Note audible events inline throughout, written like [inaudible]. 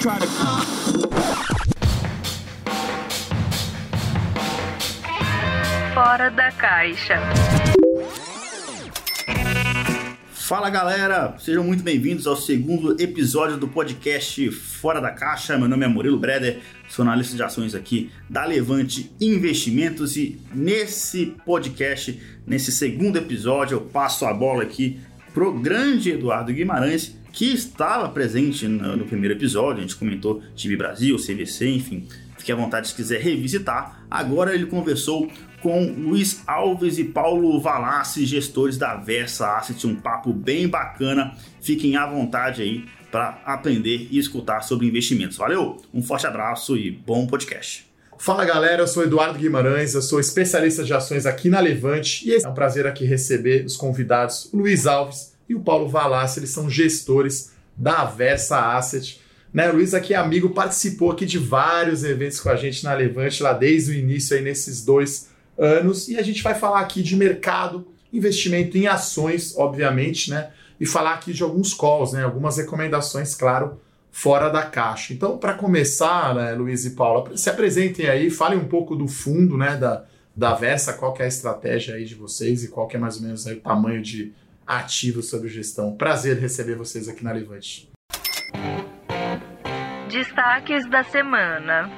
try to. Fora da caixa. Fala galera, sejam muito bem-vindos ao segundo episódio do podcast Fora da Caixa. Meu nome é Murilo Breder, sou analista de ações aqui da Levante Investimentos e nesse podcast, nesse segundo episódio, eu passo a bola aqui pro grande Eduardo Guimarães, que estava presente no, no primeiro episódio. A gente comentou time Brasil, CVC, enfim. Fique à vontade se quiser revisitar. Agora ele conversou com Luiz Alves e Paulo Valassi, gestores da Versa Asset, um papo bem bacana. Fiquem à vontade aí para aprender e escutar sobre investimentos. Valeu, um forte abraço e bom podcast. Fala galera, eu sou Eduardo Guimarães, eu sou especialista de ações aqui na Levante e é um prazer aqui receber os convidados Luiz Alves e o Paulo Valassi, eles são gestores da Versa Asset. Né, Luiz aqui é amigo, participou aqui de vários eventos com a gente na Levante lá desde o início aí nesses dois anos e a gente vai falar aqui de mercado, investimento em ações, obviamente, né? E falar aqui de alguns calls, né? Algumas recomendações, claro, fora da caixa. Então, para começar, né, Luiz e Paula, se apresentem aí, falem um pouco do fundo, né, da, da Versa, qual que é a estratégia aí de vocês e qual que é mais ou menos o tamanho de ativos sobre gestão. Prazer receber vocês aqui na Levante. Destaques da semana.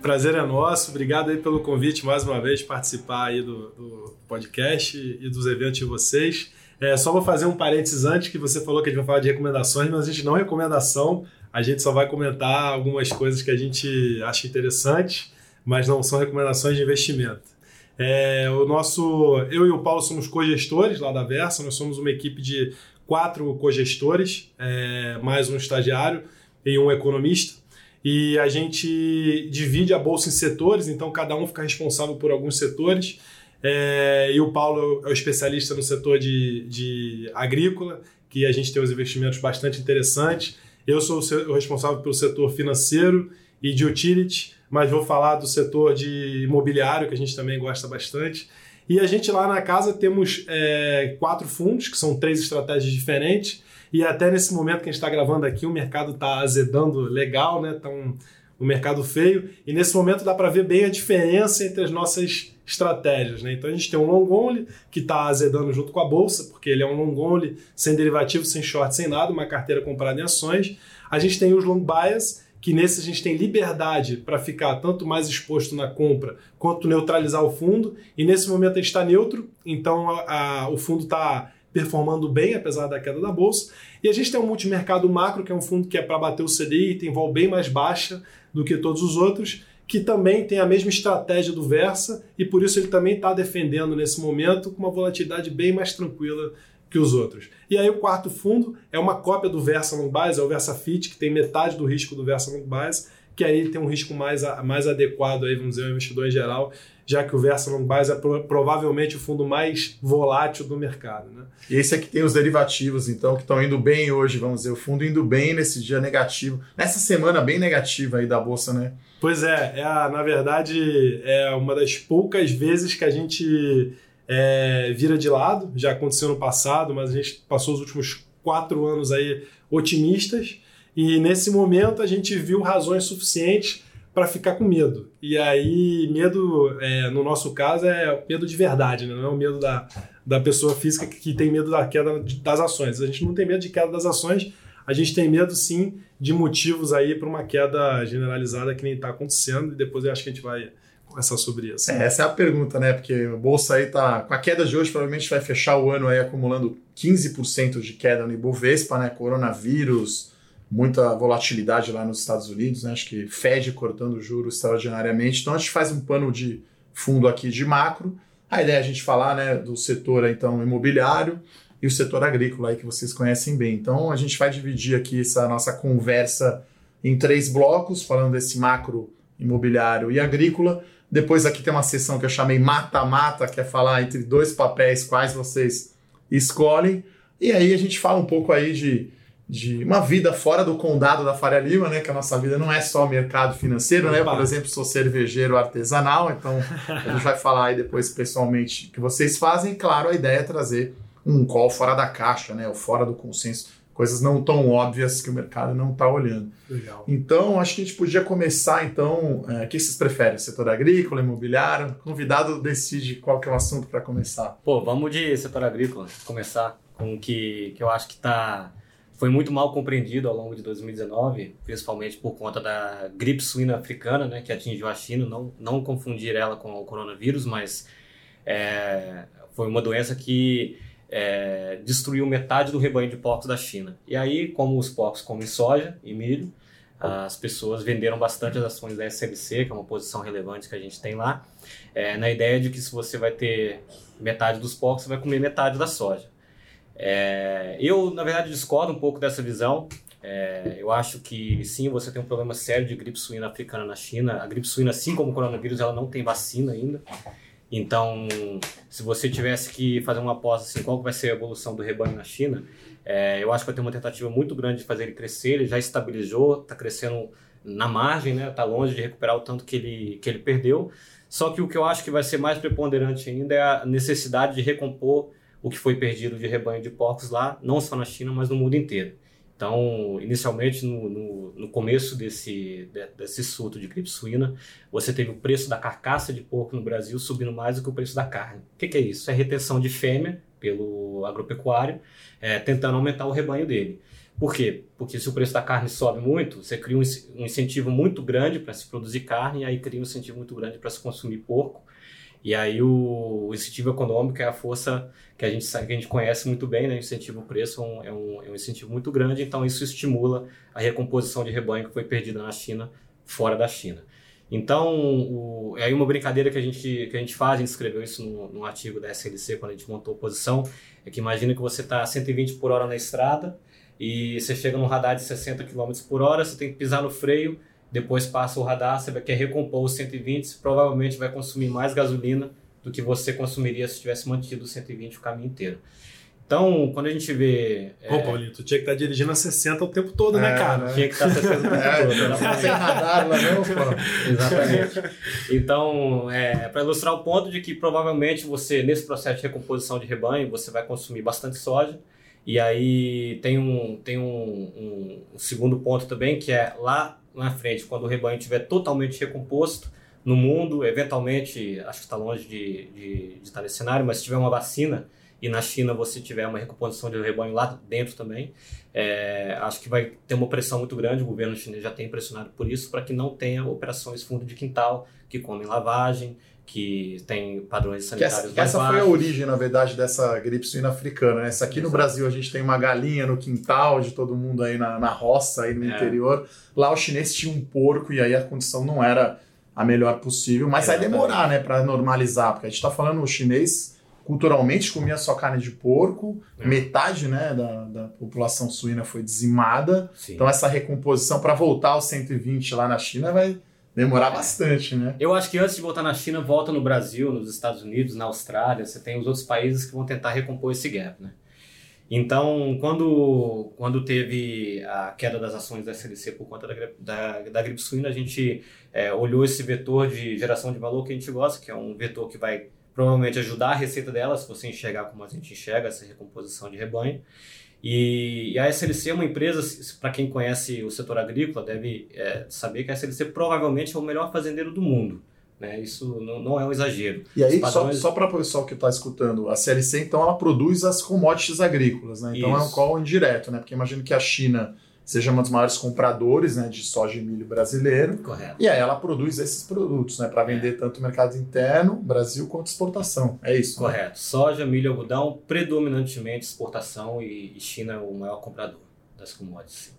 Prazer é nosso, obrigado aí pelo convite mais uma vez de participar aí do, do podcast e dos eventos de vocês. É, só vou fazer um parênteses antes, que você falou que a gente vai falar de recomendações, mas a gente não é recomendação, a gente só vai comentar algumas coisas que a gente acha interessantes, mas não são recomendações de investimento. É, o nosso, eu e o Paulo somos cogestores lá da Versa, nós somos uma equipe de quatro cogestores, é, mais um estagiário e um economista e a gente divide a bolsa em setores, então cada um fica responsável por alguns setores. É, e o Paulo é o especialista no setor de, de agrícola, que a gente tem uns investimentos bastante interessantes. Eu sou o responsável pelo setor financeiro e de utility, mas vou falar do setor de imobiliário, que a gente também gosta bastante. E a gente lá na casa temos é, quatro fundos, que são três estratégias diferentes. E até nesse momento que a gente está gravando aqui, o mercado está azedando legal, né? Tá um, um mercado feio. E nesse momento dá para ver bem a diferença entre as nossas estratégias. Né? Então a gente tem um long only que está azedando junto com a bolsa, porque ele é um long only sem derivativo, sem short, sem nada, uma carteira comprada em ações. A gente tem os long bias, que nesse a gente tem liberdade para ficar tanto mais exposto na compra quanto neutralizar o fundo. E nesse momento a gente está neutro, então a, a, o fundo está performando bem, apesar da queda da bolsa. E a gente tem um multimercado macro, que é um fundo que é para bater o CDI, tem vol bem mais baixa do que todos os outros, que também tem a mesma estratégia do Versa, e por isso ele também está defendendo nesse momento com uma volatilidade bem mais tranquila que os outros. E aí o quarto fundo é uma cópia do Versa Long Bias, é o Versa Fit, que tem metade do risco do Versa Long Bias, que aí ele tem um risco mais, mais adequado aí, vamos dizer, ao investidor em geral, já que o Versa Long Bias é pro, provavelmente o fundo mais volátil do mercado. Né? E esse aqui tem os derivativos, então, que estão indo bem hoje, vamos dizer, o fundo indo bem nesse dia negativo, nessa semana bem negativa aí da Bolsa, né? Pois é, é a, na verdade, é uma das poucas vezes que a gente é, vira de lado, já aconteceu no passado, mas a gente passou os últimos quatro anos aí otimistas, e nesse momento a gente viu razões suficientes para ficar com medo. E aí, medo, é, no nosso caso, é medo de verdade, né? não é o medo da, da pessoa física que tem medo da queda das ações. A gente não tem medo de queda das ações, a gente tem medo sim de motivos aí para uma queda generalizada que nem está acontecendo, e depois eu acho que a gente vai conversar sobre isso. É, essa é a pergunta, né? Porque a bolsa aí tá. Com a queda de hoje, provavelmente vai fechar o ano aí acumulando 15% de queda no Ibovespa, né? Coronavírus muita volatilidade lá nos Estados Unidos, né? acho que Fed cortando juros extraordinariamente. Então a gente faz um pano de fundo aqui de macro. A ideia é a gente falar né, do setor então imobiliário e o setor agrícola aí que vocês conhecem bem. Então a gente vai dividir aqui essa nossa conversa em três blocos, falando desse macro imobiliário e agrícola. Depois aqui tem uma sessão que eu chamei mata-mata, que é falar entre dois papéis quais vocês escolhem. E aí a gente fala um pouco aí de de uma vida fora do condado da Faria Lima, né? Que a nossa vida não é só mercado financeiro, né? Por exemplo, sou cervejeiro artesanal, então a gente vai falar aí depois pessoalmente o que vocês fazem. E claro, a ideia é trazer um call fora da caixa, né? Ou fora do consenso, coisas não tão óbvias que o mercado não está olhando. Legal. Então, acho que a gente podia começar, então, é, o que vocês preferem? Setor agrícola, imobiliário? O convidado decide qual que é o assunto para começar. Pô, vamos de setor agrícola, começar com o que, que eu acho que tá, foi muito mal compreendido ao longo de 2019, principalmente por conta da gripe suína africana, né, que atingiu a China, não, não confundir ela com o coronavírus, mas é, foi uma doença que é, destruiu metade do rebanho de porcos da China. E aí, como os porcos comem soja e milho, as pessoas venderam bastante as ações da SLC, que é uma posição relevante que a gente tem lá, é, na ideia de que se você vai ter metade dos porcos, você vai comer metade da soja. É, eu, na verdade, discordo um pouco dessa visão. É, eu acho que sim, você tem um problema sério de gripe suína africana na China. A gripe suína, assim como o coronavírus, ela não tem vacina ainda. Então, se você tivesse que fazer uma aposta assim, qual vai ser a evolução do rebanho na China, é, eu acho que vai ter uma tentativa muito grande de fazer ele crescer. Ele já estabilizou, está crescendo na margem, né? Está longe de recuperar o tanto que ele, que ele perdeu. Só que o que eu acho que vai ser mais preponderante ainda é a necessidade de recompor o que foi perdido de rebanho de porcos lá, não só na China, mas no mundo inteiro. Então, inicialmente, no, no, no começo desse, desse surto de gripe suína, você teve o preço da carcaça de porco no Brasil subindo mais do que o preço da carne. O que, que é isso? É retenção de fêmea pelo agropecuário, é, tentando aumentar o rebanho dele. Por quê? Porque se o preço da carne sobe muito, você cria um, um incentivo muito grande para se produzir carne, e aí cria um incentivo muito grande para se consumir porco. E aí o, incentivo econômico é a força que a gente sabe, que a gente conhece muito bem, né? O incentivo preço é um, é, um, é um incentivo muito grande, então isso estimula a recomposição de rebanho que foi perdida na China, fora da China. Então, o, é aí uma brincadeira que a gente, que a gente faz, a gente escreveu isso no artigo da SLC quando a gente montou a posição, é que imagina que você está a 120 por hora na estrada e você chega num radar de 60 km por hora, você tem que pisar no freio, depois passa o radar, você quer recompor os 120, provavelmente vai consumir mais gasolina do que você consumiria se tivesse mantido os 120 o caminho inteiro. Então, quando a gente vê. Pô, é... Paulinho, tu tinha que estar tá dirigindo a 60 o tempo todo, né, é, né, cara? Tinha que estar a 60 o tempo [laughs] é, todo. Não tem radar lá não, pô. Exatamente. Então, é, para ilustrar o ponto de que provavelmente você, nesse processo de recomposição de rebanho, você vai consumir bastante soja. E aí tem um, tem um, um, um segundo ponto também, que é lá na frente, quando o rebanho estiver totalmente recomposto no mundo, eventualmente, acho que está longe de, de, de, estar nesse cenário, mas se tiver uma vacina e na China você tiver uma recomposição de rebanho lá dentro também, é, acho que vai ter uma pressão muito grande, o governo chinês já tem pressionado por isso, para que não tenha operações fundo de quintal, que comem lavagem, que tem padrões sanitários que essa, essa foi a origem, na verdade, dessa gripe suína africana. Né? Essa aqui Exato. no Brasil a gente tem uma galinha no quintal de todo mundo aí na, na roça, aí no é. interior. Lá o chinês tinha um porco e aí a condição não era a melhor possível, mas vai demorar, né, para normalizar, porque a gente está falando o chinês culturalmente comia só carne de porco, é. metade né, da, da, população suína foi dizimada. Sim. Então essa recomposição para voltar aos 120 lá na China vai demorar bastante, né? Eu acho que antes de voltar na China, volta no Brasil, nos Estados Unidos, na Austrália, você tem os outros países que vão tentar recompor esse gap, né? Então, quando, quando teve a queda das ações da SLC por conta da, da, da gripe suína, a gente é, olhou esse vetor de geração de valor que a gente gosta, que é um vetor que vai provavelmente ajudar a receita dela, se você enxergar como a gente enxerga essa recomposição de rebanho. E, e a SLC é uma empresa, para quem conhece o setor agrícola, deve é, saber que a SLC provavelmente é o melhor fazendeiro do mundo. Né? Isso não, não é um exagero. E aí, padrões... só, só para o pessoal que está escutando, a CLC, então, ela produz as commodities agrícolas, né? Então Isso. é um call indireto, né? Porque imagino que a China seja um dos maiores compradores né, de soja e milho brasileiro. Correto. E aí ela produz esses produtos né, para vender é. tanto no mercado interno, Brasil, quanto exportação. É isso. Né? Correto. Né? Soja, milho, algodão, predominantemente exportação e China é o maior comprador das commodities.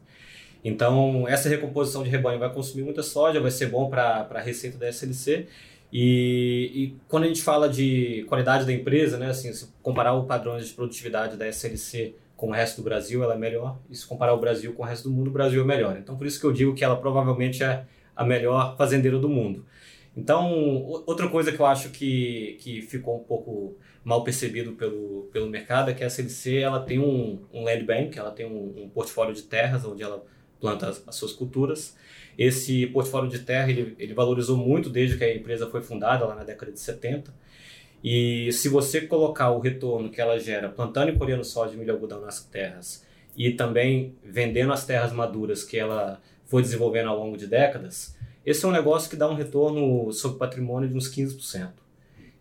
Então, essa recomposição de rebanho vai consumir muita soja, vai ser bom para a receita da SLC. E, e, quando a gente fala de qualidade da empresa, né, assim, se comparar o padrão de produtividade da SLC com o resto do Brasil, ela é melhor. E se comparar o Brasil com o resto do mundo, o Brasil é melhor. Então, por isso que eu digo que ela provavelmente é a melhor fazendeira do mundo. Então, outra coisa que eu acho que, que ficou um pouco mal percebido pelo, pelo mercado é que a SLC ela tem um, um land bank, ela tem um, um portfólio de terras onde ela planta as, as, suas culturas. Esse portfólio de terra ele, ele valorizou muito desde que a empresa foi fundada, lá na década de 70. E se você colocar o retorno que ela gera plantando e colhendo soja, milho e algodão nas terras e também vendendo as terras maduras que ela foi desenvolvendo ao longo de décadas, esse é um negócio que dá um retorno sobre patrimônio de uns 15%.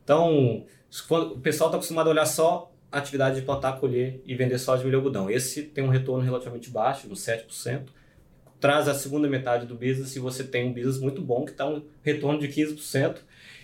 Então, o pessoal está acostumado a olhar só a atividade de plantar, colher e vender soja, milho e algodão. Esse tem um retorno relativamente baixo, uns 7%. Traz a segunda metade do business e você tem um business muito bom que está um retorno de 15%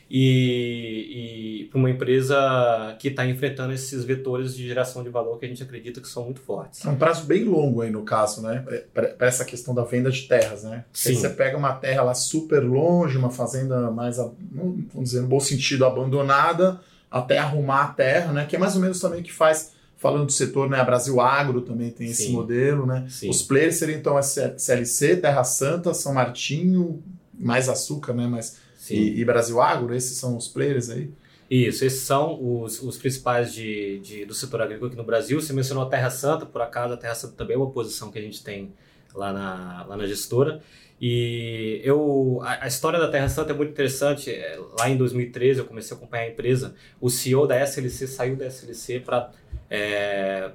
e, e para uma empresa que está enfrentando esses vetores de geração de valor que a gente acredita que são muito fortes. É um prazo bem longo aí no caso, né? Para essa questão da venda de terras, né? Sim. Aí você pega uma terra lá super longe, uma fazenda mais, vamos dizer, no bom sentido, abandonada, até arrumar a terra, né? Que é mais ou menos também o que faz falando do setor, né? A Brasil Agro também tem esse Sim. modelo, né? Sim. Os players seriam então a CLC, Terra Santa, São Martinho, mais açúcar, né? Mas. E, e Brasil Agro, esses são os players aí. Isso, esses são os, os principais de, de- do setor agrícola aqui no Brasil. Você mencionou a Terra Santa, por acaso a Terra Santa também é uma posição que a gente tem lá na, lá na gestora. E eu, a, a história da Terra Santa é muito interessante. É, Lá em 2013 eu comecei a acompanhar a empresa. O CEO da SLC saiu da SLC para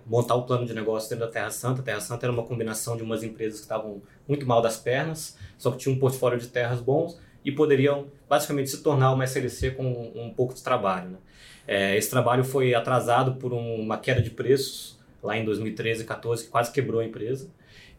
montar o plano de negócio dentro da Terra Santa. A Terra Santa era uma combinação de umas empresas que estavam muito mal das pernas, só que tinha um portfólio de terras bons e poderiam basicamente se tornar uma SLC com um, pouco de trabalho. Né? É, esse trabalho foi atrasado por um- uma queda de preços lá em 2013 e 2014, que quase quebrou a empresa.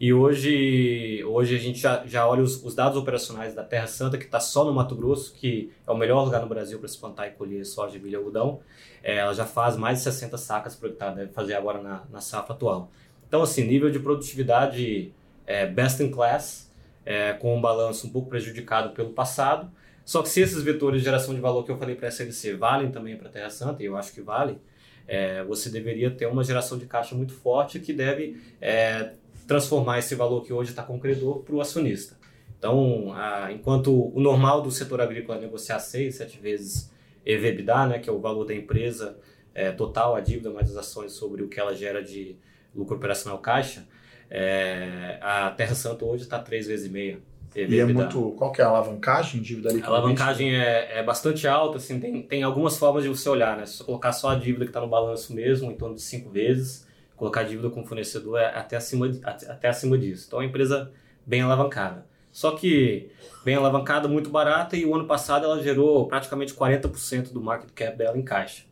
E hoje, hoje a gente já, já olha os, os dados operacionais da Terra Santa, que está só no Mato Grosso, que é o melhor lugar no Brasil para se plantar e colher soja, milho e algodão. É, ela já faz mais de 60 sacas por hectare, deve fazer agora na, na safra atual. Então, assim, nível de produtividade é, best in class, é, com um balanço um pouco prejudicado pelo passado. Só que se esses vetores de geração de valor que eu falei para a SLC valem também para a Terra Santa, e eu acho que vale, é, você deveria ter uma geração de caixa muito forte que deve é, transformar esse valor que hoje está com o credor para o acionista. Então, a- enquanto o normal do setor agrícola é negociar seis, sete vezes EV/EBITDA, né, que é o valor da empresa é, total, a dívida mais as ações sobre o que ela gera de lucro operacional caixa, é, a Terra Santa hoje está três vezes e meia. E é muito. Qual que é a alavancagem, dívida A líquida? alavancagem é, é bastante alta, assim, tem, tem algumas formas de você olhar, né? Se você colocar só a dívida que está no balanço mesmo, em torno de cinco vezes, colocar a dívida com o fornecedor é até acima, de- até acima disso. Então é uma empresa bem alavancada. Só que bem alavancada, muito barata, e o ano passado ela gerou praticamente 40% do market cap dela em caixa.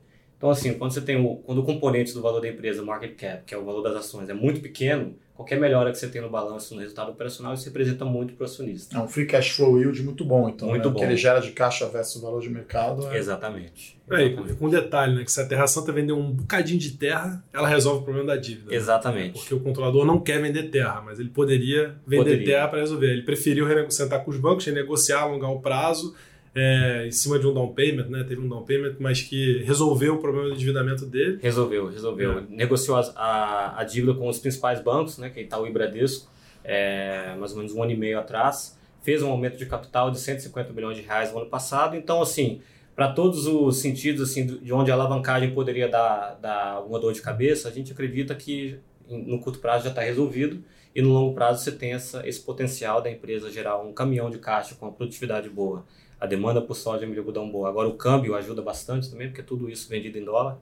Então, assim, quando você tem o, quando o componente do valor da empresa, o market cap, que é o valor das ações, é muito pequeno, qualquer melhora que você tem no balanço, no resultado operacional, isso representa muito para o acionista. É um free cash flow yield muito bom, então. Muito né? O que bom. ele gera de caixa versus o valor de mercado é. Exatamente. Exatamente. com um detalhe, né? Que se a Terra Santa vender um bocadinho de terra, ela resolve o problema da dívida. né? Exatamente. Porque o controlador não quer vender terra, mas é, em cima de um down payment, né? Teve um down payment, mas que resolveu o problema do endividamento dele. Resolveu, resolveu. É. Negociou as- a, a dívida com os principais bancos, né, que é Itaú e Bradesco, é, mais ou menos um ano e meio atrás. Fez um aumento de capital de 150 milhões de reais no ano passado. Então, assim, para todos os sentidos assim, de onde a alavancagem poderia dar, dar uma dor de cabeça, a gente acredita que no curto prazo já está resolvido e no longo prazo você tem essa, esse potencial da empresa gerar um caminhão de caixa com uma produtividade boa, a demanda por soja e milho algodão boa. Agora o câmbio ajuda bastante também, porque tudo isso vendido em dólar.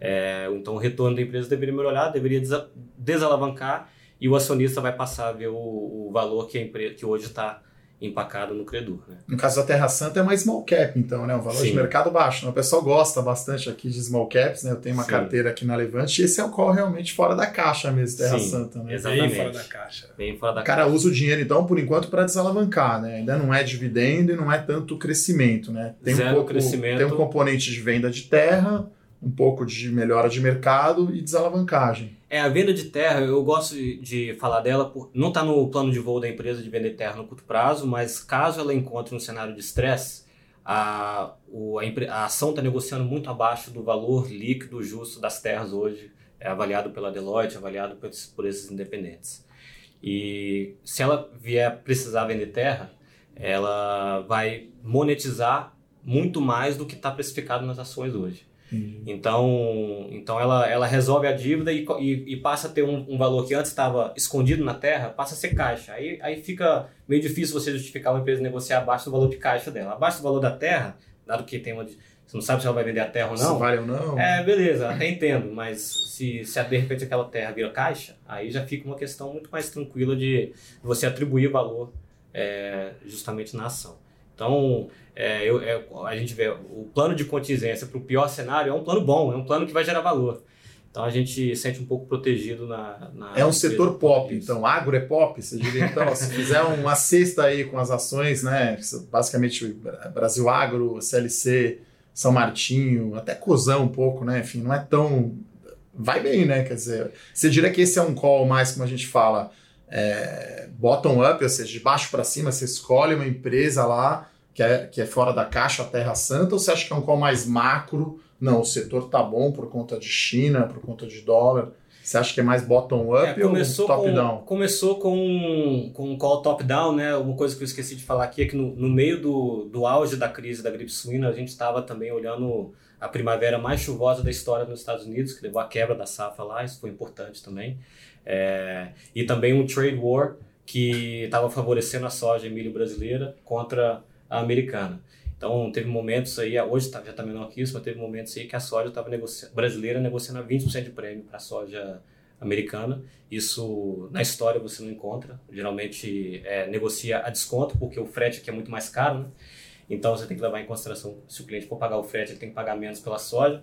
É, então o retorno da empresa deveria melhorar, deveria desa- desalavancar e o acionista vai passar a ver o, o valor que a empresa que hoje está empacado no credor. Né? No caso da Terra Santa é mais small cap, então, né? Um valor Sim. de mercado baixo. né? O pessoal gosta bastante aqui de small caps, né? Eu tenho uma Sim. carteira aqui na Levante e esse é o qual realmente fora da caixa mesmo, Terra Sim, Santa, né? exato. Bem Exatamente. fora da caixa. Bem fora da O cara usa o dinheiro, então, por enquanto, para desalavancar, né? Ainda não é dividendo e não é tanto crescimento, né? Tem um Zero pouco, crescimento. Tem um componente de venda de terra, um pouco de melhora de mercado e desalavancagem. É, a venda de terra, eu gosto de, falar dela, por, não está no plano de voo da empresa de vender terra no curto prazo, mas caso ela encontre um cenário de estresse, a, a, a ação está negociando muito abaixo do valor líquido justo das terras hoje, é avaliado pela Deloitte, avaliado por, por esses independentes. E se ela vier precisar vender terra, ela vai monetizar muito mais do que está precificado nas ações hoje. Então, então ela, ela resolve a dívida e, e, e passa a ter um, um valor que antes estava escondido na terra, passa a ser caixa. Aí, aí fica meio difícil você justificar uma empresa negociar abaixo do valor de caixa dela. Abaixo do valor da terra, dado que tem uma Você não sabe se ela vai vender a terra ou Se não. vale ou não. É, beleza, até entendo, mas se, se de repente aquela terra vira caixa, aí já fica uma questão muito mais tranquila de você atribuir valor é, justamente na ação. Então, é, eu- é, a gente vê o plano de contingência para o pior cenário é um plano bom, é um plano que vai gerar valor. Então a gente se sente um pouco protegido na. na É um setor pop, então agro é pop, você diria então, se fizer uma cesta aí com as ações, né, basicamente Brasil Agro, CLC, São Martinho, até Cozão um pouco, né, enfim, não é tão... vai bem, né, quer dizer, você diria que esse é um call mais, como a gente fala, é, bottom up, ou seja, de baixo para cima, você escolhe uma empresa lá que é, que é fora da caixa, a Terra Santa, ou você acha que é um call mais macro, não, o setor tá bom por conta de China, por conta de dólar, você acha que é mais bottom up É, ou começou, top com, down? começou com, com um call top-down, né? Uma coisa que eu esqueci de falar aqui é que no, no meio do, do auge da crise da gripe suína, a gente estava também olhando a primavera mais chuvosa da história nos Estados Unidos, que levou à quebra da safra lá, isso foi importante também. É, e também um trade war que estava favorecendo a soja e milho brasileira contra a americana. Então, teve momentos aí, hoje tá, já está menor que isso, mas teve momentos aí que a soja estava brasileira negociando a 20% de prêmio para a soja americana. Isso na história você não encontra. Geralmente é, negocia a desconto, porque o frete aqui é muito mais caro, né? Então você tem que levar em consideração se o cliente for pagar o frete, ele tem que pagar menos pela soja.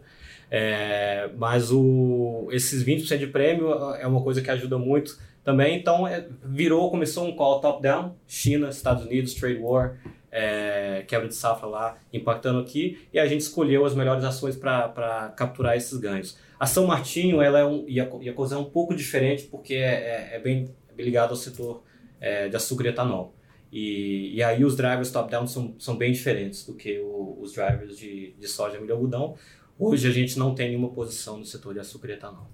É, mas o, esses 20% de prêmio é uma coisa que ajuda muito também. Então é, virou, começou um call top-down, China, Estados Unidos, trade war, é, quebra de safra lá impactando aqui, e a gente escolheu as melhores ações para capturar esses ganhos. A São Martinho ela é um, e, a, e a coisa é um pouco diferente porque é, é, é bem, bem ligado ao setor é, de açúcar e etanol. E, e aí os drivers top-down são, são bem diferentes do que o, os drivers de, de soja, milho e algodão. Hoje a gente não tem nenhuma posição no setor de açúcar e etanol.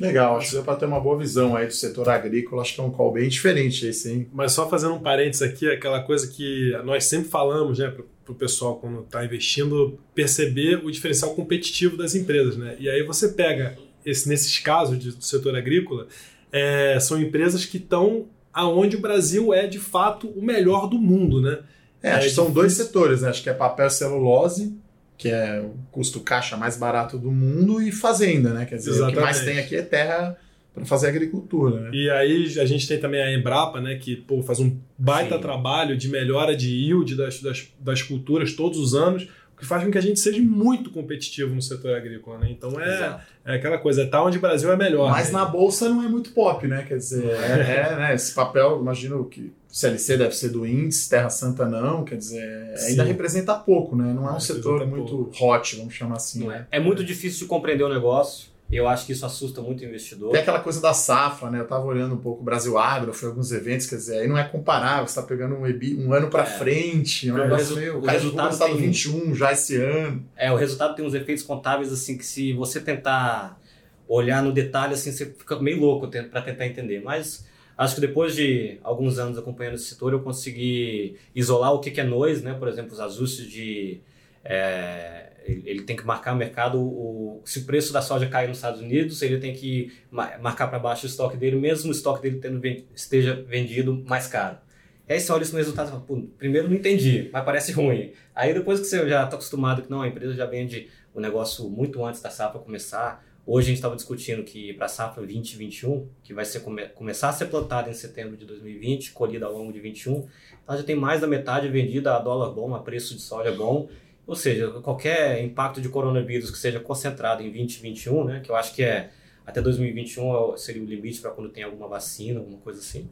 Legal, acho que deu para ter uma boa visão aí do setor agrícola, acho que é um call bem diferente esse, hein? Mas só fazendo um parênteses aqui, aquela coisa que nós sempre falamos, né, para o pessoal quando está investindo, perceber o diferencial competitivo das empresas, né? E aí você pega, esse, nesses casos de, do setor agrícola, é, são empresas que estão aonde o Brasil é, de fato, o melhor do mundo, né? É, acho É que são difícil. dois setores, né? Acho que é papel e celulose, que é o custo caixa mais barato do mundo, e fazenda, né? Quer dizer, o que mais Exatamente. tem aqui é terra para fazer agricultura, né? E aí a gente tem também a Embrapa, né, que pô, faz um baita Sim. trabalho de melhora de yield das, das, das culturas todos os anos, que faz com que a gente seja muito competitivo no setor agrícola. Né? Então é, é aquela coisa, tá onde o Brasil é melhor. Mas né? na bolsa não é muito pop, né? Quer dizer, é, é, né? esse papel, imagino que CLC deve ser do índice, Terra Santa não, quer dizer, ainda Sim. representa pouco, né? Não é um setor muito hot, vamos chamar assim. Não né? é. é muito difícil de compreender o negócio. Eu acho que isso assusta muito o investidor. Tem aquela coisa da safra, né? Eu tava olhando um pouco o Brasil Agro, fui a alguns eventos, quer dizer, aí não é comparável, você tá pegando um, EBI um ano para É. frente, é um negócio meio. o O cara resultado resultado tem- 21 já esse ano. É, o resultado tem uns efeitos contábeis assim que se você tentar olhar no detalhe assim, você fica meio louco para tentar entender. Mas acho que depois de alguns anos acompanhando esse setor, eu consegui isolar o que que é noise, né? Por exemplo, os ajustes de é, ele tem que marcar o mercado, o, se o preço da soja cair nos Estados Unidos, ele tem que ma- marcar para baixo o estoque dele, mesmo o estoque dele tendo esteja vendido mais caro. E aí você olha isso no resultado fala, Pô, primeiro não entendi, mas parece ruim. Aí depois que você já está acostumado que não, a empresa já vende o negócio muito antes da safra começar. Hoje a gente estava discutindo que para a safra 2021, que vai ser come- começar a ser plantada em setembro de 2020, colhida ao longo de 21, ela já tem mais da metade vendida a dólar bom, a preço de soja bom. Ou seja, qualquer impacto de coronavírus que seja concentrado em 2021, né, que eu acho que é até 2021 é seria o limite para quando tem alguma vacina, alguma coisa assim,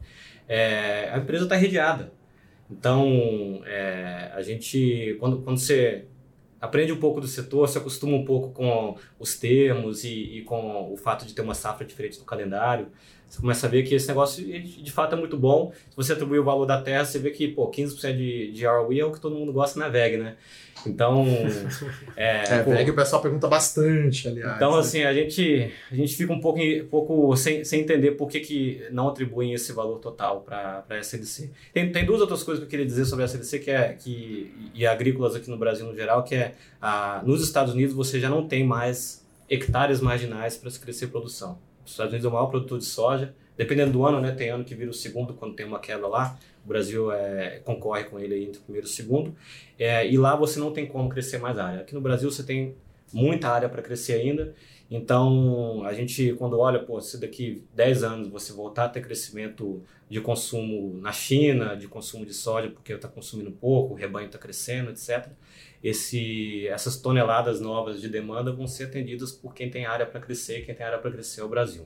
é, a empresa está redeada. Então, é, a gente, quando, quando você aprende um pouco do setor, se acostuma um pouco com os termos e, e com o fato de ter uma safra diferente do calendário, você começa a ver que esse negócio ele, de fato é muito bom. Se você atribuir o valor da terra, você vê que pô, 15% de, de ROE é o que todo mundo gosta na VEG, né? Então, [laughs] é, É, pô, VEG o pessoal pergunta bastante, aliás. então, né? assim, a gente, a gente fica um pouco, um pouco sem, sem entender por que, que não atribuem esse valor total para a SLC. Tem, tem duas outras coisas que eu queria dizer sobre a SLC que é, que, e agrícolas aqui no Brasil no geral, que é, ah, nos Estados Unidos você já não tem mais hectares marginais para se crescer produção. Os Estados Unidos é o maior produtor de soja, dependendo do ano, né? Tem ano que vira o segundo quando tem uma queda lá. O Brasil é, concorre com ele entre o primeiro e o segundo. É, e lá você não tem como crescer mais área. Aqui no Brasil você tem muita área para crescer ainda. Então, a gente, quando olha, pô, se daqui 10 anos você voltar a ter crescimento de consumo na China, de consumo de soja, porque está consumindo pouco, o rebanho está crescendo, etc., esse, essas toneladas novas de demanda vão ser atendidas por quem tem área para crescer, quem tem área para crescer é o Brasil.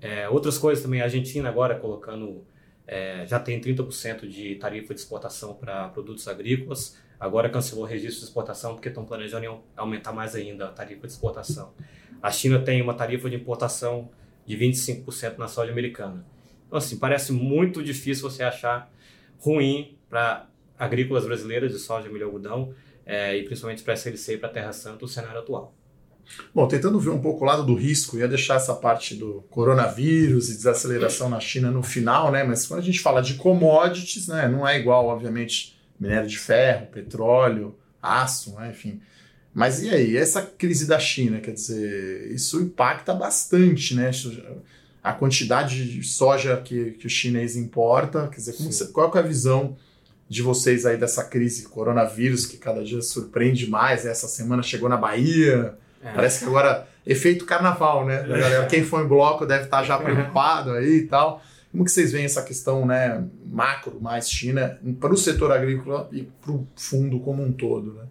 É, outras coisas também, a Argentina agora colocando, é, já tem 30% de tarifa de exportação para produtos agrícolas, agora cancelou o registro de exportação porque estão planejando aumentar mais ainda a tarifa de exportação. A China tem uma tarifa de importação de 25% na soja americana. Então, assim, parece muito difícil você achar ruim para agrícolas brasileiras de soja, milho e algodão, é, e principalmente para a SLC e para a Terra Santa, o cenário atual. Bom, tentando ver um pouco o lado do risco, ia deixar essa parte do coronavírus e desaceleração na China no final, né? Mas quando a gente fala de commodities, né, não é igual, obviamente, minério de ferro, petróleo, aço, né, enfim. Mas e aí, essa crise da China, quer dizer, isso impacta bastante, né? A quantidade de soja que, que o chinês importa, quer dizer, você, qual é a visão de vocês aí dessa crise coronavírus que cada dia surpreende mais. Essa semana chegou na Bahia. É. Parece que agora efeito carnaval, né? É. Quem for em bloco deve estar já preocupado aí e tal. Como que vocês veem essa questão, né, macro mais China para o setor agrícola e para o fundo como um todo, né?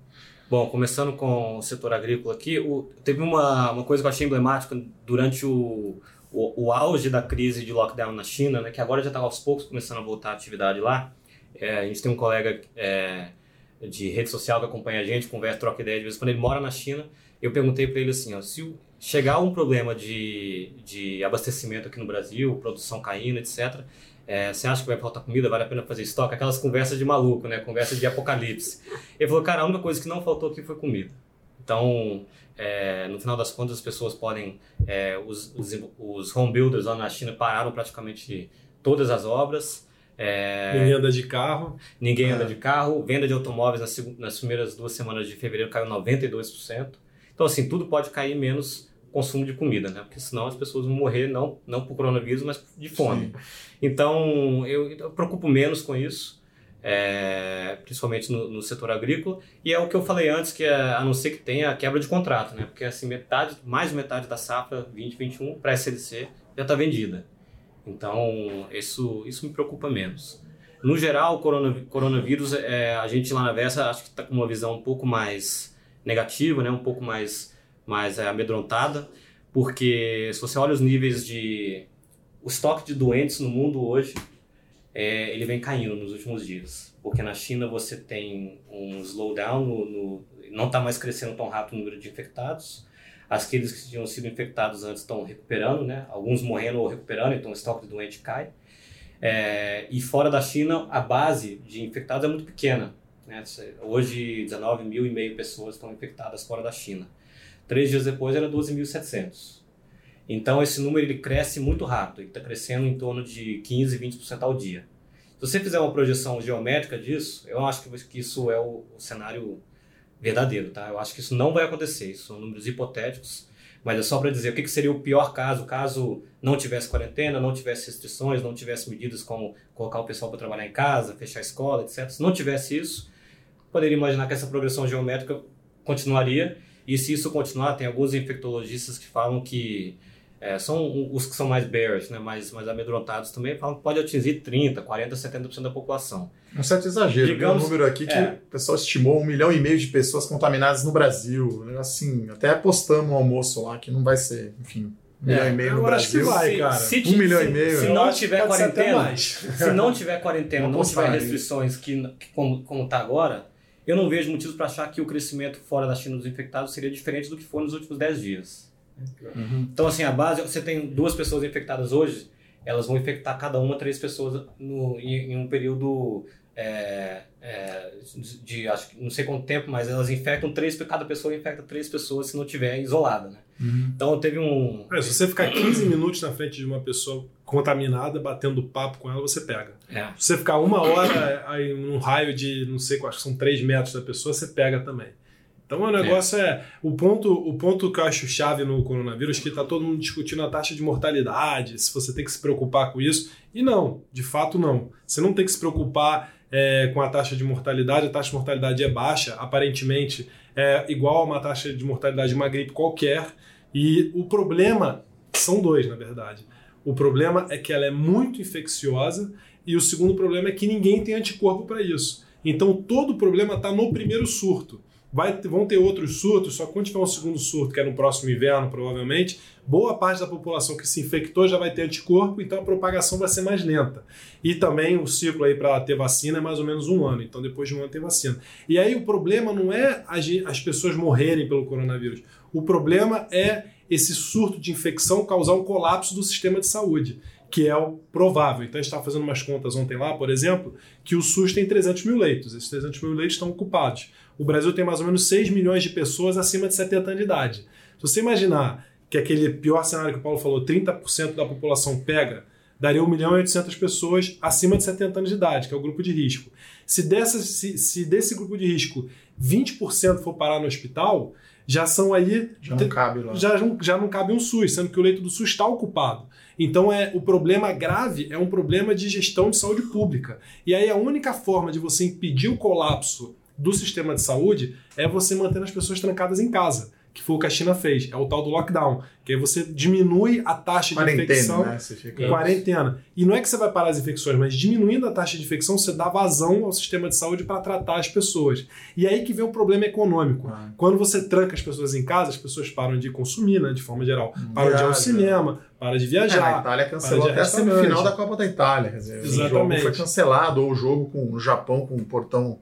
Bom, começando com o setor agrícola aqui, o, teve uma, uma coisa que eu achei emblemática durante o, o, o auge da crise de lockdown na China, né, que agora já está aos poucos começando a voltar a atividade lá, é, a gente tem um colega é, de rede social que acompanha a gente, conversa, troca ideia de vez quando ele mora na China. Eu perguntei para ele assim: ó, se chegar um problema de, de abastecimento aqui no Brasil, produção caindo, etc., é, você acha que vai faltar comida? Vale a pena fazer estoque? Aquelas conversas de maluco, né? Conversas de apocalipse. Ele falou: cara, a única coisa que não faltou aqui foi comida. Então, é, no final das contas, as pessoas podem. É, os, os, os home builders lá na China pararam praticamente todas as obras. É... Ninguém anda de carro. Ninguém é. anda de carro. Venda de automóveis nas, nas primeiras duas semanas de fevereiro caiu 92%. Então, assim, tudo pode cair menos consumo de comida, né? Porque senão as pessoas vão morrer não, não por coronavírus, mas de fome. Sim. Então, eu, eu preocupo menos com isso, é, principalmente no, no, setor agrícola. E é o que eu falei antes, que é, a não ser que tenha a quebra de contrato, né? Porque, assim, metade, mais de metade da safra 2021 para a SLC já está vendida. Então, isso, isso me preocupa menos. No geral, o coronavírus, é, a gente lá na Versa acho que está com uma visão um pouco mais negativa, né? um pouco mais, mais é, amedrontada, porque se você olha os níveis de... O estoque de doentes no mundo hoje, é, ele vem caindo nos últimos dias. Porque na China você tem um slowdown, no, no não está mais crescendo tão rápido o número de infectados, Aqueles que tinham sido infectados antes estão recuperando, né? Alguns morrendo ou recuperando, então o estoque de doente cai. É, e fora da China, a base de infectados é muito pequena. Né? Hoje, 19 mil e meio pessoas estão infectadas fora da China. Três dias depois, era 12.700. Então, esse número ele cresce muito rápido. Ele está crescendo em torno de 15, 20% ao dia. Se você fizer uma projeção geométrica disso, eu acho que isso é o, o cenário verdadeiro, tá? Eu acho que isso não vai acontecer, isso são números hipotéticos, mas é só para dizer o que, que, seria o pior caso, caso não tivesse quarentena, não tivesse restrições, não tivesse medidas como colocar o pessoal para trabalhar em casa, fechar a escola, etc. Se não tivesse isso, poderia imaginar que essa progressão geométrica continuaria, e se isso continuar, tem alguns infectologistas que falam que é, são os que são mais bearish, né, mais, mais amedrontados também, falam que pode atingir 30%, 40%, 70% da população. Um certo exagero. Digamos, um número aqui que é. o pessoal estimou um milhão e meio de pessoas contaminadas no Brasil. Assim, até apostamos um almoço lá que não vai ser, enfim. Um é, milhão e meio no Brasil. Acho que vai, cara. Se, um milhão se, e meio. [laughs] Se não tiver quarentena, se não tiver quarentena, não tiver restrições que, que como, como tá agora, eu não vejo motivos para achar que o crescimento fora da China dos infectados seria diferente do que foi nos últimos 10 dias. Uhum. Então, assim, a base, você tem duas pessoas infectadas hoje, elas vão infectar cada uma três pessoas no, em, em um período é, é, de, acho que não sei quanto tempo, mas elas infectam três, cada pessoa infecta três pessoas se não tiver isolada, né? Uhum. Então teve um. É, se você ficar 15 minutos na frente de uma pessoa contaminada, batendo papo com ela, você pega. É. Se você ficar uma hora aí num raio de, não sei, acho que são 3 metros da pessoa, você pega também. Então o negócio é. o, ponto, o ponto que eu acho chave no coronavírus é que está todo mundo discutindo a taxa de mortalidade, se você tem que se preocupar com isso. E não, de fato não. Você não tem que se preocupar é, com a taxa de mortalidade, a taxa de mortalidade é baixa, aparentemente é igual a uma taxa de mortalidade de uma gripe qualquer. E o problema são dois, na verdade. O problema é que ela é muito infecciosa e o segundo problema é que ninguém tem anticorpo para isso. Então todo o problema está no primeiro surto. Vai, vão ter outros surtos, só quando tiver um segundo surto, que é no próximo inverno, provavelmente, boa parte da população que se infectou já vai ter anticorpo, então a propagação vai ser mais lenta. E também o ciclo aí para ter vacina é mais ou menos um ano, então depois de um ano tem vacina. E aí o problema não é as pessoas morrerem pelo coronavírus, o problema é esse surto de infecção causar um colapso do sistema de saúde que é o provável. Então a gente estava fazendo umas contas ontem lá, por exemplo, que o SUS tem 300 mil leitos. Esses 300 mil leitos estão ocupados. O Brasil tem mais ou menos 6 milhões de pessoas acima de 70 anos de idade. Se você imaginar que aquele pior cenário que o Paulo falou, 30% da população pega, daria 1 milhão e 800 pessoas acima de 70 anos de idade, que é o grupo de risco. Se, dessas, se, se desse grupo de risco 20% for parar no hospital, já são aí. Já não cabe lá. Já, já não cabe um SUS, sendo que o leito do SUS está ocupado. Então é o problema grave é um problema de gestão de saúde pública. E aí a única forma de você impedir o colapso do sistema de saúde é você manter as pessoas trancadas em casa que foi o que a China fez, é o tal do lockdown, que aí você diminui a taxa quarentena, de infecção, né? Fica... quarentena. E não é que você vai parar as infecções, mas diminuindo a taxa de infecção, você dá vazão ao sistema de saúde para tratar as pessoas. E aí que vem o problema econômico. Ah. Quando você tranca as pessoas em casa, as pessoas param de consumir, né, de forma geral. Hum, Param de ir ao cinema, param de É, viajar. a Itália cancelou para até a semifinal da Copa da Itália. Quer dizer, o jogo Exatamente. foi cancelado, ou o jogo com o Japão com o portão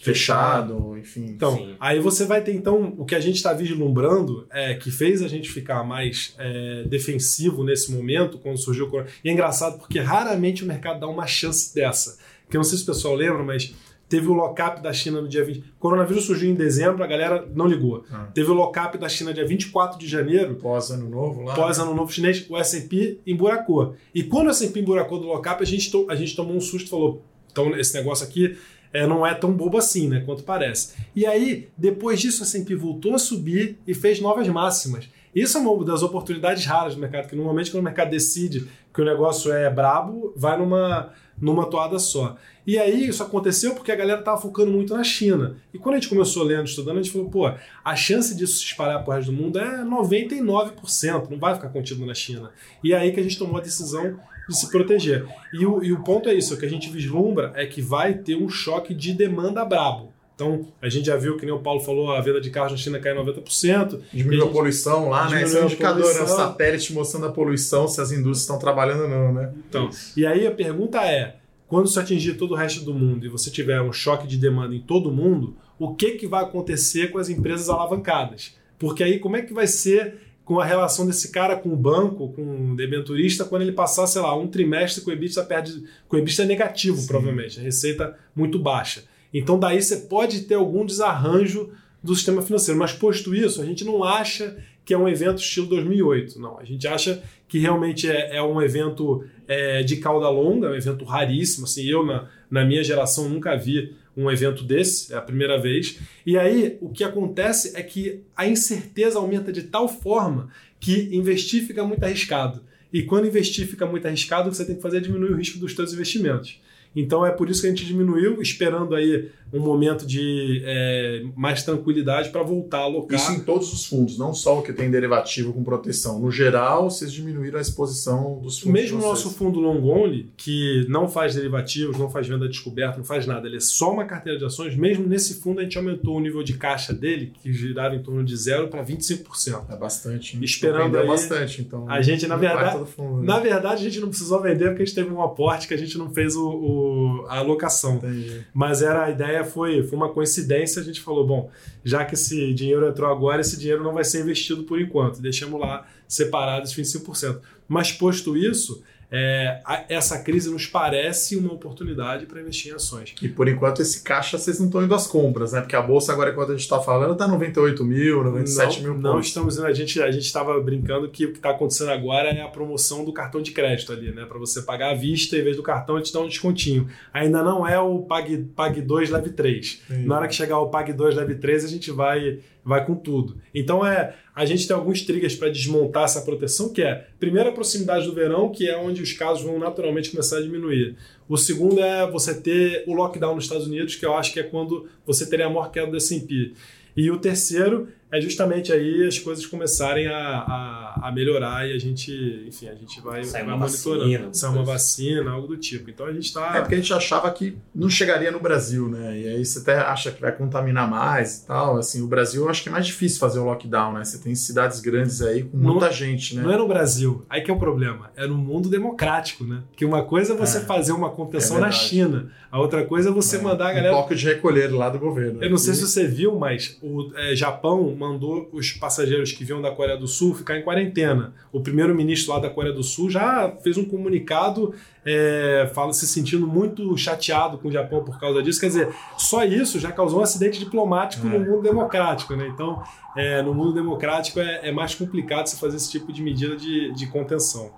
fechado, enfim. Então, Sim. aí você vai ter, então, o que a gente está vislumbrando, é, que fez a gente ficar mais é, defensivo nesse momento, quando surgiu o corona. E é engraçado porque raramente o mercado dá uma chance dessa. Que eu não sei se o pessoal lembra, mas teve o lock-up da China no dia 20. O coronavírus surgiu em dezembro, a galera não ligou. Ah. Teve o lock-up da China dia 24 de janeiro, Pós ano novo lá. pós ano novo chinês, o S&P emburacou. E quando o S&P emburacou do lock-up, a gente, a gente tomou um susto e falou, então esse negócio aqui é, não é tão bobo assim, né, quanto parece. E aí, depois disso, o S&P voltou a subir e fez novas máximas. Isso é uma das oportunidades raras do mercado, que normalmente quando o mercado decide que o negócio é brabo, vai numa, numa toada só. E aí isso aconteceu porque a galera estava focando muito na China. E quando a gente começou lendo, estudando, a gente falou, pô, a chance disso se espalhar pro resto do mundo é 99%, não vai ficar contido na China. E é aí que a gente tomou a decisão de se proteger. E o, e o ponto é isso, o que a gente vislumbra é que vai ter um choque de demanda brabo. Então, a gente já viu, que nem o Paulo falou, a venda de carros na China cai 90%. Diminuiu a gente- poluição lá, né? Esse é um indicador, né? Um satélite mostrando a poluição, se as indústrias estão trabalhando ou não, né? Então, e aí a pergunta é: quando isso atingir todo o resto do mundo e você tiver um choque de demanda em todo mundo, o que, que vai acontecer com as empresas alavancadas? Porque aí como é que vai ser com a relação desse cara com o banco, com o debenturista, quando ele passar, sei lá, um trimestre com o EBITDA perde, com o EBITDA negativo, Sim. provavelmente, a receita muito baixa. Então daí você pode ter algum desarranjo do sistema financeiro, mas posto isso, a gente não acha que é um evento estilo 2008, não. A gente acha que realmente é, é um evento é, de cauda longa, um evento raríssimo. Assim, eu, na, na minha geração, nunca vi um evento desse, é a primeira vez. E aí, o que acontece é que a incerteza aumenta de tal forma que investir fica muito arriscado. E quando investir fica muito arriscado, o que você tem que fazer é diminuir o risco dos seus investimentos. Então é por isso que a gente diminuiu, esperando aí um momento de é, mais tranquilidade para voltar a alocar. Isso em todos os fundos, não só o que tem derivativo com proteção. No geral, vocês diminuíram a exposição dos fundos. Mesmo o nosso fundo long only, que não faz derivativos, não faz venda descoberta, não faz nada, ele é só uma carteira de ações, mesmo nesse fundo a gente aumentou o nível de caixa dele, que girava em torno de 0 para 25%. É bastante. hein? Esperando aí- bastante, então. A gente, na verdade- fundo, né? Na verdade, a gente não precisou vender porque a gente teve um aporte que a gente não fez o, o- a alocação. Entendi. Mas era a ideia foi, foi uma coincidência, a gente falou, bom, já que esse dinheiro entrou agora, esse dinheiro não vai ser investido por enquanto. Deixamos lá separado esses 25%. Mas posto isso, é, a- essa crise nos parece uma oportunidade para investir em ações. E por enquanto esse caixa vocês não estão indo às compras, né? Porque a bolsa agora, enquanto a gente está falando, tá 98 mil, 97 não, mil não pontos. estamos a gente a gente estava brincando que o que está acontecendo agora é a promoção do cartão de crédito ali, né? Para você pagar à vista em vez do cartão eles te dão um descontinho. Ainda não é o Pag Pag 2 Leve 3. Sim. Na hora que chegar o Pag 2 Leve 3 a gente vai vai com tudo. Então é a gente tem alguns triggers para desmontar essa proteção que é primeiro a proximidade do verão que é onde os casos vão naturalmente começar a diminuir. O segundo é você ter o lockdown nos Estados Unidos que eu acho que é quando você teria a maior queda do S&P. E o terceiro é justamente aí as coisas começarem a, a, a melhorar e a gente, enfim, a gente vai, Sai vai uma monitorando. vacina, Sai uma vacina, algo do tipo. Então a gente está. É porque a gente achava que não chegaria no Brasil, né? E aí você até acha que vai contaminar mais e tal. Assim, o Brasil eu acho que é mais difícil fazer o lockdown, né? Você tem cidades grandes aí com Não- muita gente, né? Não é no Brasil. Aí que é o problema. É no mundo democrático, né? Que uma coisa é você É, fazer uma contenção é na. China. A outra coisa é você mandar a um galera. toque de recolher lá do governo. Eu não sei se você viu, mas o é, Japão mandou os passageiros que vinham da Coreia do Sul ficar em quarentena. O primeiro-ministro lá da Coreia do Sul já fez um comunicado é, fala, se sentindo muito chateado com o Japão por causa disso. Quer dizer, só isso já causou um acidente diplomático É. no mundo democrático. Né? Então, é, no mundo democrático é, é mais complicado você fazer esse tipo de medida de, de contenção.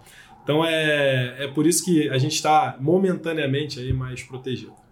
Então é, é por isso que a gente está momentaneamente aí mais protegido.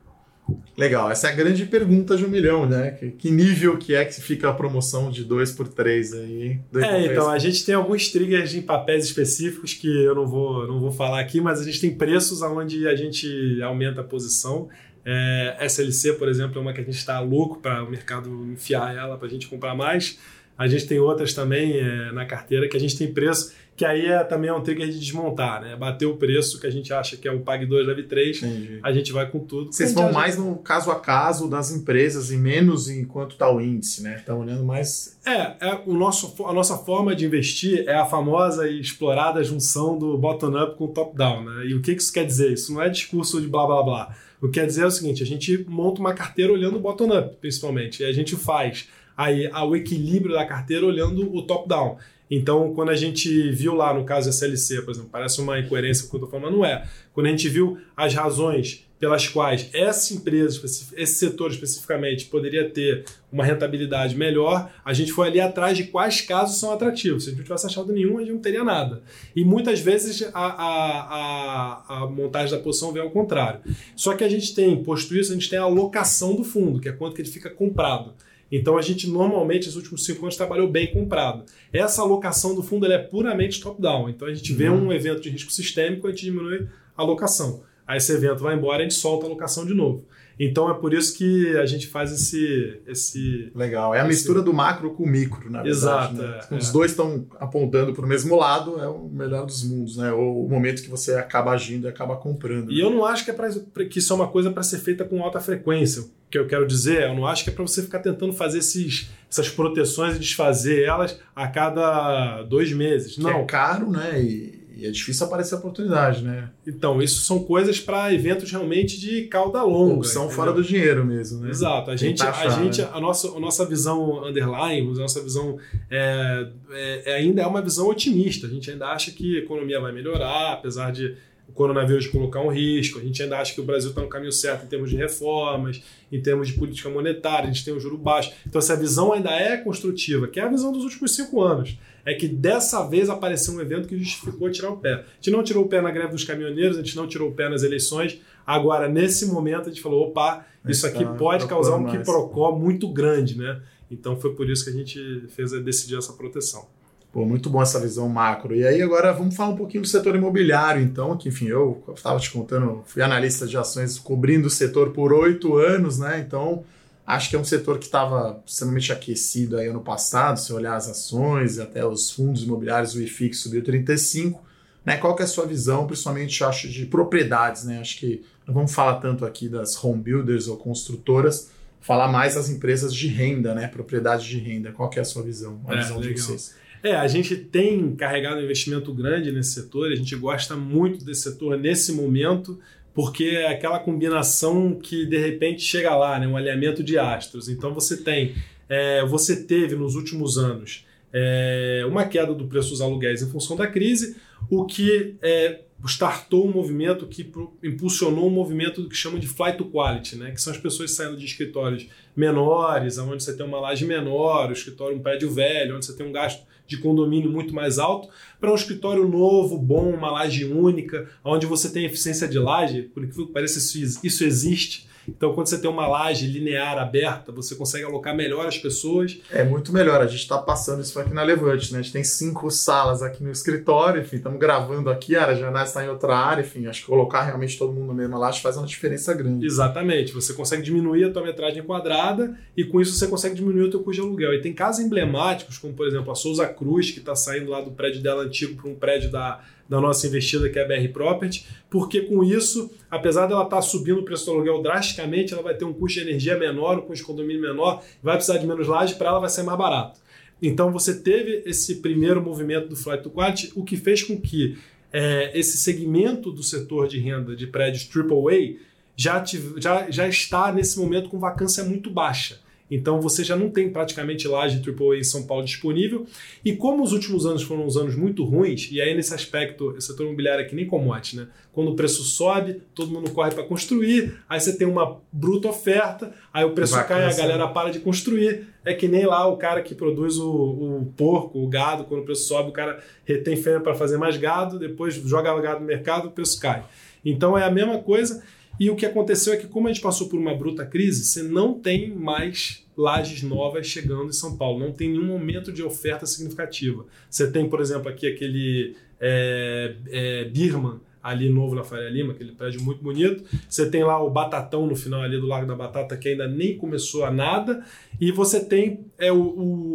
Legal, essa é a grande pergunta de um milhão, né? Que, nível que é que fica a promoção de 2 por 3 aí? Dois É, então, a gente tem alguns triggers em papéis específicos que eu não vou, não vou falar aqui, mas a gente tem preços onde a gente aumenta a posição. É, SLC, por exemplo, é uma que a gente está louco para o mercado enfiar ela, para a gente comprar mais. A gente tem outras também é, na carteira que a gente tem preço, que aí é também é um trigger de desmontar, né? Bater o preço que a gente acha que é o Pag 2, Leve 3, Entendi. a gente vai com tudo. Vocês vão mais no caso a caso das empresas e menos em quanto está o índice, né? Estão olhando mais. É, é o nosso, a nossa forma de investir é a famosa e explorada junção do bottom-up com o top-down. Né? E o que que isso quer dizer? Isso não é discurso de blá blá blá. O que quer dizer é o seguinte: a gente monta uma carteira olhando o bottom-up, principalmente, e a gente faz aí o equilíbrio da carteira olhando o top-down. Então, quando a gente viu lá no caso SLC, por exemplo, parece uma incoerência com o que eu estou falando, mas não é. Quando a gente viu as razões pelas quais essa empresa, esse setor especificamente, poderia ter uma rentabilidade melhor, a gente foi ali atrás de quais casos são atrativos. Se a gente não tivesse achado nenhum, a gente não teria nada. E muitas vezes a, a, a, a montagem da posição vem ao contrário. Só que a gente tem, posto isso, a gente tem a alocação do fundo, que é quanto que ele fica comprado. Então a gente normalmente, nos últimos cinco anos, trabalhou bem comprado. Essa alocação do fundo é puramente top-down. Então a gente vê um evento de risco sistêmico, a gente diminui a alocação. Aí esse evento vai embora, a gente solta a alocação de novo. Então é por isso que a gente faz esse. esse Legal. É a Esse- mistura do macro com o micro, na verdade. Exato, né? é, é. Os dois estão apontando para o mesmo lado, é o melhor dos mundos, né? Ou o momento que você acaba agindo e acaba comprando. E eu não acho que, é pra, que isso é uma coisa para ser feita com alta frequência. O que eu quero dizer, eu não acho que é para você ficar tentando fazer esses, essas proteções e desfazer elas a cada dois meses. Que Não. é caro, né? E, e é difícil aparecer a oportunidade, né? Então, isso são coisas para eventos realmente de cauda longa. Opção entendeu? fora do dinheiro mesmo, né? Exato. A gente, Tentar a, achar, gente né? a, nossa, a nossa visão underline, a nossa visão é, é- é- ainda é uma visão otimista. A gente ainda acha que a economia vai melhorar, apesar de o coronavírus colocar um risco. A gente ainda acha que o Brasil está no caminho certo em termos de reformas, em termos de política monetária, a gente tem o juro baixo. Então, essa visão ainda é construtiva, que é a visão dos últimos cinco anos. É que dessa vez apareceu um evento que justificou tirar o pé. A gente não tirou o pé na greve dos caminhoneiros, a gente não tirou o pé nas eleições. Agora, nesse momento, a gente falou: opa, isso aqui Tá pode causar um quiprocó muito grande, né? Então foi por isso que a gente fez decidir essa proteção. Pô, muito bom essa visão macro. E aí agora vamos falar um pouquinho do setor imobiliário, então, que enfim, eu estava te contando, fui analista de ações cobrindo o setor por oito anos, né? Então, acho que é um setor que estava extremamente aquecido aí ano passado, se olhar as ações e até os fundos imobiliários, o IFIX subiu 35. Né? Qual que é a sua visão, principalmente, acho, de propriedades, né? Acho que não vamos falar tanto aqui das home builders ou construtoras, falar mais das empresas de renda, né? Propriedade de renda. Qual que é a sua visão? A É, visão de legal. vocês. É, a gente tem carregado um investimento grande nesse setor, a gente gosta muito desse setor nesse momento, porque é aquela combinação que de repente chega lá, né, um alinhamento de astros. Então você tem, é, você teve nos últimos anos é, uma queda do preço dos aluguéis em função da crise, o que é, startou um movimento que impulsionou um movimento que chamam de flight to quality, né? que são as pessoas saindo de escritórios menores, onde você tem uma laje menor, um escritório, um prédio velho, onde você tem um gasto de condomínio muito mais alto, para um escritório novo, bom, uma laje única, onde você tem eficiência de laje, por incrível que isso existe. Então, quando você tem uma laje linear aberta, você consegue alocar melhor as pessoas. É muito melhor. A gente está passando isso aqui na Levante, né? A gente tem cinco salas aqui no escritório, enfim, estamos gravando aqui, a janela está em outra área, enfim, acho que colocar realmente todo mundo na mesma laje faz uma diferença grande. Exatamente. Você consegue diminuir a tua metragem quadrada e com isso você consegue diminuir o teu custo de aluguel. E tem casos emblemáticos, como por exemplo a Souza Cruz, que está saindo lá do prédio dela antigo para um prédio da, da nossa investida, que é a BR Property, porque com isso, apesar dela estar subindo o preço do aluguel drasticamente, ela vai ter um custo de energia menor, um custo de condomínio menor, vai precisar de menos laje, para ela vai ser mais barato. Então você teve esse primeiro movimento do Flight to Quality, o que fez com que é, esse segmento do setor de renda de prédios AAA já, tive, já, já está nesse momento com vacância muito baixa. Então você já não tem praticamente laje AAA em São Paulo disponível. E como os últimos anos foram uns anos muito ruins, e aí nesse aspecto, o setor imobiliário é que nem commodity, né? Quando o preço sobe, todo mundo corre para construir, aí você tem uma bruta oferta, aí o preço cai, a galera para de construir. É que nem lá o cara que produz o, o porco, o gado, quando o preço sobe, o cara retém fêmea para fazer mais gado, depois joga gado no mercado, o preço cai. Então é a mesma coisa. E o que aconteceu é que, como a gente passou por uma bruta crise, você não tem mais lajes novas chegando em São Paulo. Não tem nenhum aumento de oferta significativa. Você tem, por exemplo, aqui aquele é, é, Birman ali novo na Faria Lima, aquele prédio muito bonito. Você tem lá o Batatão no final ali do Lago da Batata, que ainda nem começou a nada. E você tem é, o,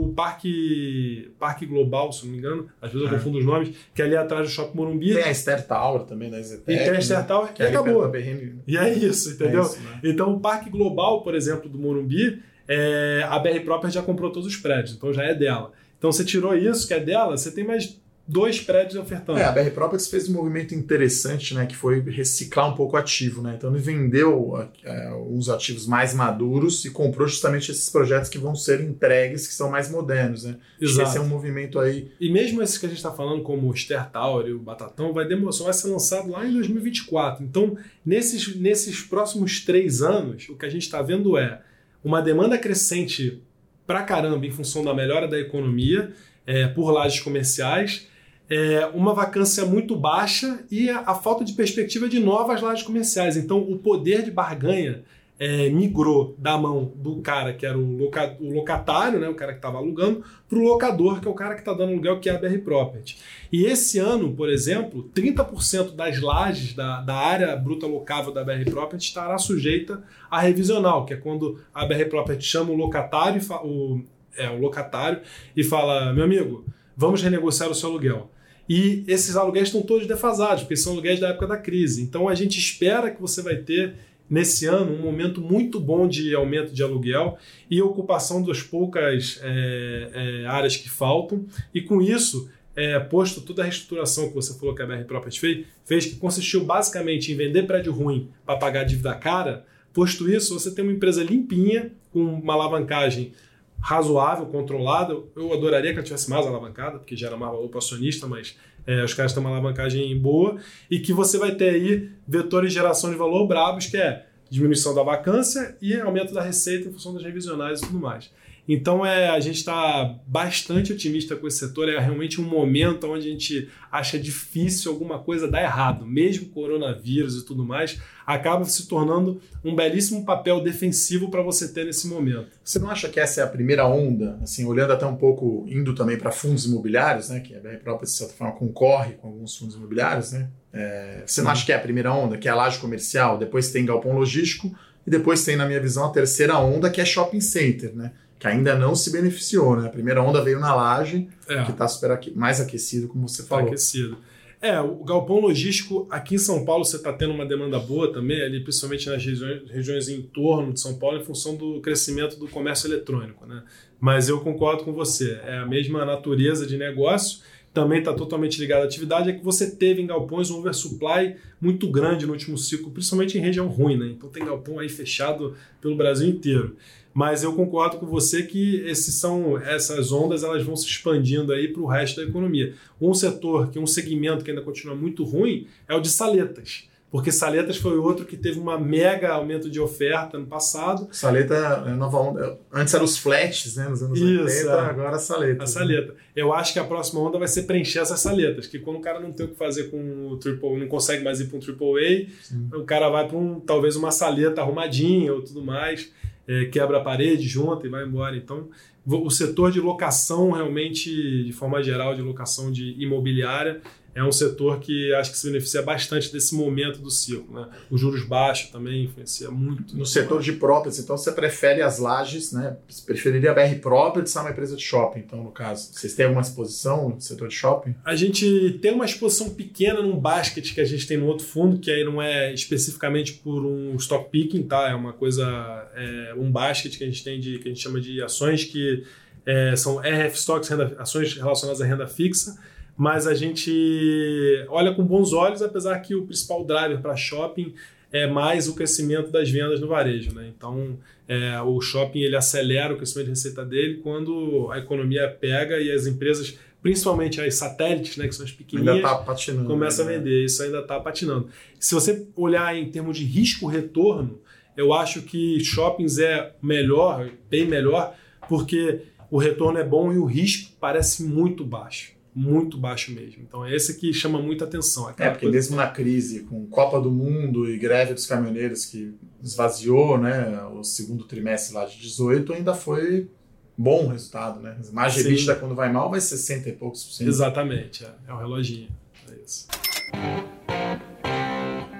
o Parque, Parque Global, se não me engano, às vezes eu É. confundo os nomes, que é ali atrás do Shopping Morumbi. Tem a Esther Tower também, da Zetec. E tem a Esther Tower, que e é perto acabou. BRM. E é isso, entendeu? É isso, né? Então, o Parque Global, por exemplo, do Morumbi, é, a BR Proper já comprou todos os prédios, então já é dela. Então, você tirou isso, que é dela, você tem mais dois prédios ofertando. É, a BR Properties fez um movimento interessante, né, que foi reciclar um pouco o ativo, né? Então ele vendeu é, uns ativos mais maduros e comprou justamente esses projetos que vão ser entregues, que são mais modernos, né? Exato. Esse é um movimento aí. E mesmo esse que a gente está falando, como o Ster Tower e o Batatão, vai, demorar, só vai ser lançado lá em 2024. Então, nesses, nesses próximos três anos, o que a gente está vendo é uma demanda crescente pra caramba em função da melhora da economia é, por lajes comerciais, é, uma vacância muito baixa e a, a falta de perspectiva de novas lajes comerciais. Então, o poder de barganha é, migrou da mão do cara que era o, loca- o locatário, né, o cara que estava alugando, para o locador, que é o cara que está dando aluguel, que é a BR Property. E esse ano, por exemplo, 30% das lajes da, da área bruta locável da BR Property estará sujeita a revisional, que é quando a BR Property chama o locatário, o, é, o locatário e fala: meu amigo, vamos renegociar o seu aluguel. E esses aluguéis estão todos defasados, porque são aluguéis da época da crise. Então a gente espera que você vai ter nesse ano um momento muito bom de aumento de aluguel e ocupação das poucas é, é, áreas que faltam. E com isso, é, posto toda a reestruturação que você falou que a BR Properties fez, fez, que consistiu basicamente em vender prédio ruim para pagar dívida cara. Posto isso, você tem uma empresa limpinha, com uma alavancagem razoável, controlada. Eu adoraria que ela tivesse mais alavancada, porque gera mais valor para acionista, mas é, os caras têm uma alavancagem boa. E que você vai ter aí vetores de geração de valor brabos, que é diminuição da vacância e aumento da receita em função das revisionais e tudo mais. Então é, a gente está bastante otimista com esse setor. É realmente um momento onde a gente acha difícil alguma coisa dar errado, mesmo coronavírus e tudo mais, acaba se tornando um belíssimo papel defensivo para você ter nesse momento. Você não acha que essa é a primeira onda, assim, olhando até um pouco, indo também para fundos imobiliários, né? Que a BR Properties, de certa forma, concorre com alguns fundos imobiliários, né? É, você não acha que é a primeira onda, que é a laje comercial, depois tem galpão logístico e depois tem, na minha visão, a terceira onda, que é shopping center, né? Que ainda não se beneficiou, né? A primeira onda veio na laje, É. que está super aque- mais aquecido, como você Tá falou. aquecido. É, o galpão logístico aqui em São Paulo você está tendo uma demanda boa também, ali principalmente nas regiões, regiões em torno de São Paulo, em função do crescimento do comércio eletrônico, né? Mas eu concordo com você, é a mesma natureza de negócio. também está totalmente ligado à atividade, é que você teve em galpões um oversupply muito grande no último ciclo, principalmente em região ruim, né? Então tem galpão aí fechado pelo Brasil inteiro. Mas eu concordo com você que esses são essas ondas elas vão se expandindo aí para o resto da economia. Um setor que um segmento que ainda continua muito ruim é o de saletas porque Saletas foi outro que teve uma mega aumento de oferta no passado. Saleta é nova onda. Antes eram os flats, né? Nos anos Isso, 80, é. agora a saleta. A saleta. Eu acho que a próxima onda vai ser preencher essas saletas, que quando o cara não tem o que fazer com o triple, não consegue mais ir para um triple A, o cara vai para um, talvez uma saleta arrumadinha ou tudo mais, é, quebra a parede, junta e vai embora. Então, o setor de locação realmente, de forma geral, de locação de imobiliária, é um setor que acho que se beneficia bastante desse momento do ciclo. Né? Os juros baixos também influencia muito. No setor de properties, então você prefere as lajes, né? Você preferiria a BR Properties a uma empresa de shopping, então, no caso. Vocês têm alguma exposição no setor de shopping? A gente tem uma exposição pequena num basket que a gente tem no outro fundo, que aí não é especificamente por um stock picking, tá? É uma coisa, é um basket que a gente tem de que a gente chama de ações que é, são RF stocks, renda, ações relacionadas à renda fixa mas a gente olha com bons olhos, apesar que o principal driver para shopping é mais o crescimento das vendas no varejo. Né? Então, é, o shopping ele acelera o crescimento de receita dele quando a economia pega e as empresas, principalmente as satélites, né, que são as pequenininhas, tá patinando, começam né? a vender. Isso ainda está patinando. Se você olhar em termos de risco-retorno, eu acho que shoppings é melhor, bem melhor, porque o retorno é bom e o risco parece muito baixo muito baixo mesmo. Então é esse que chama muita atenção. É, porque mesmo na crise, com Copa do Mundo e greve dos caminhoneiros que esvaziou né, o segundo trimestre lá de 18, ainda foi bom o resultado. Né? Margem EBITDA quando vai mal vai 60 e poucos por cento. Exatamente, é, é o reloginho. É isso.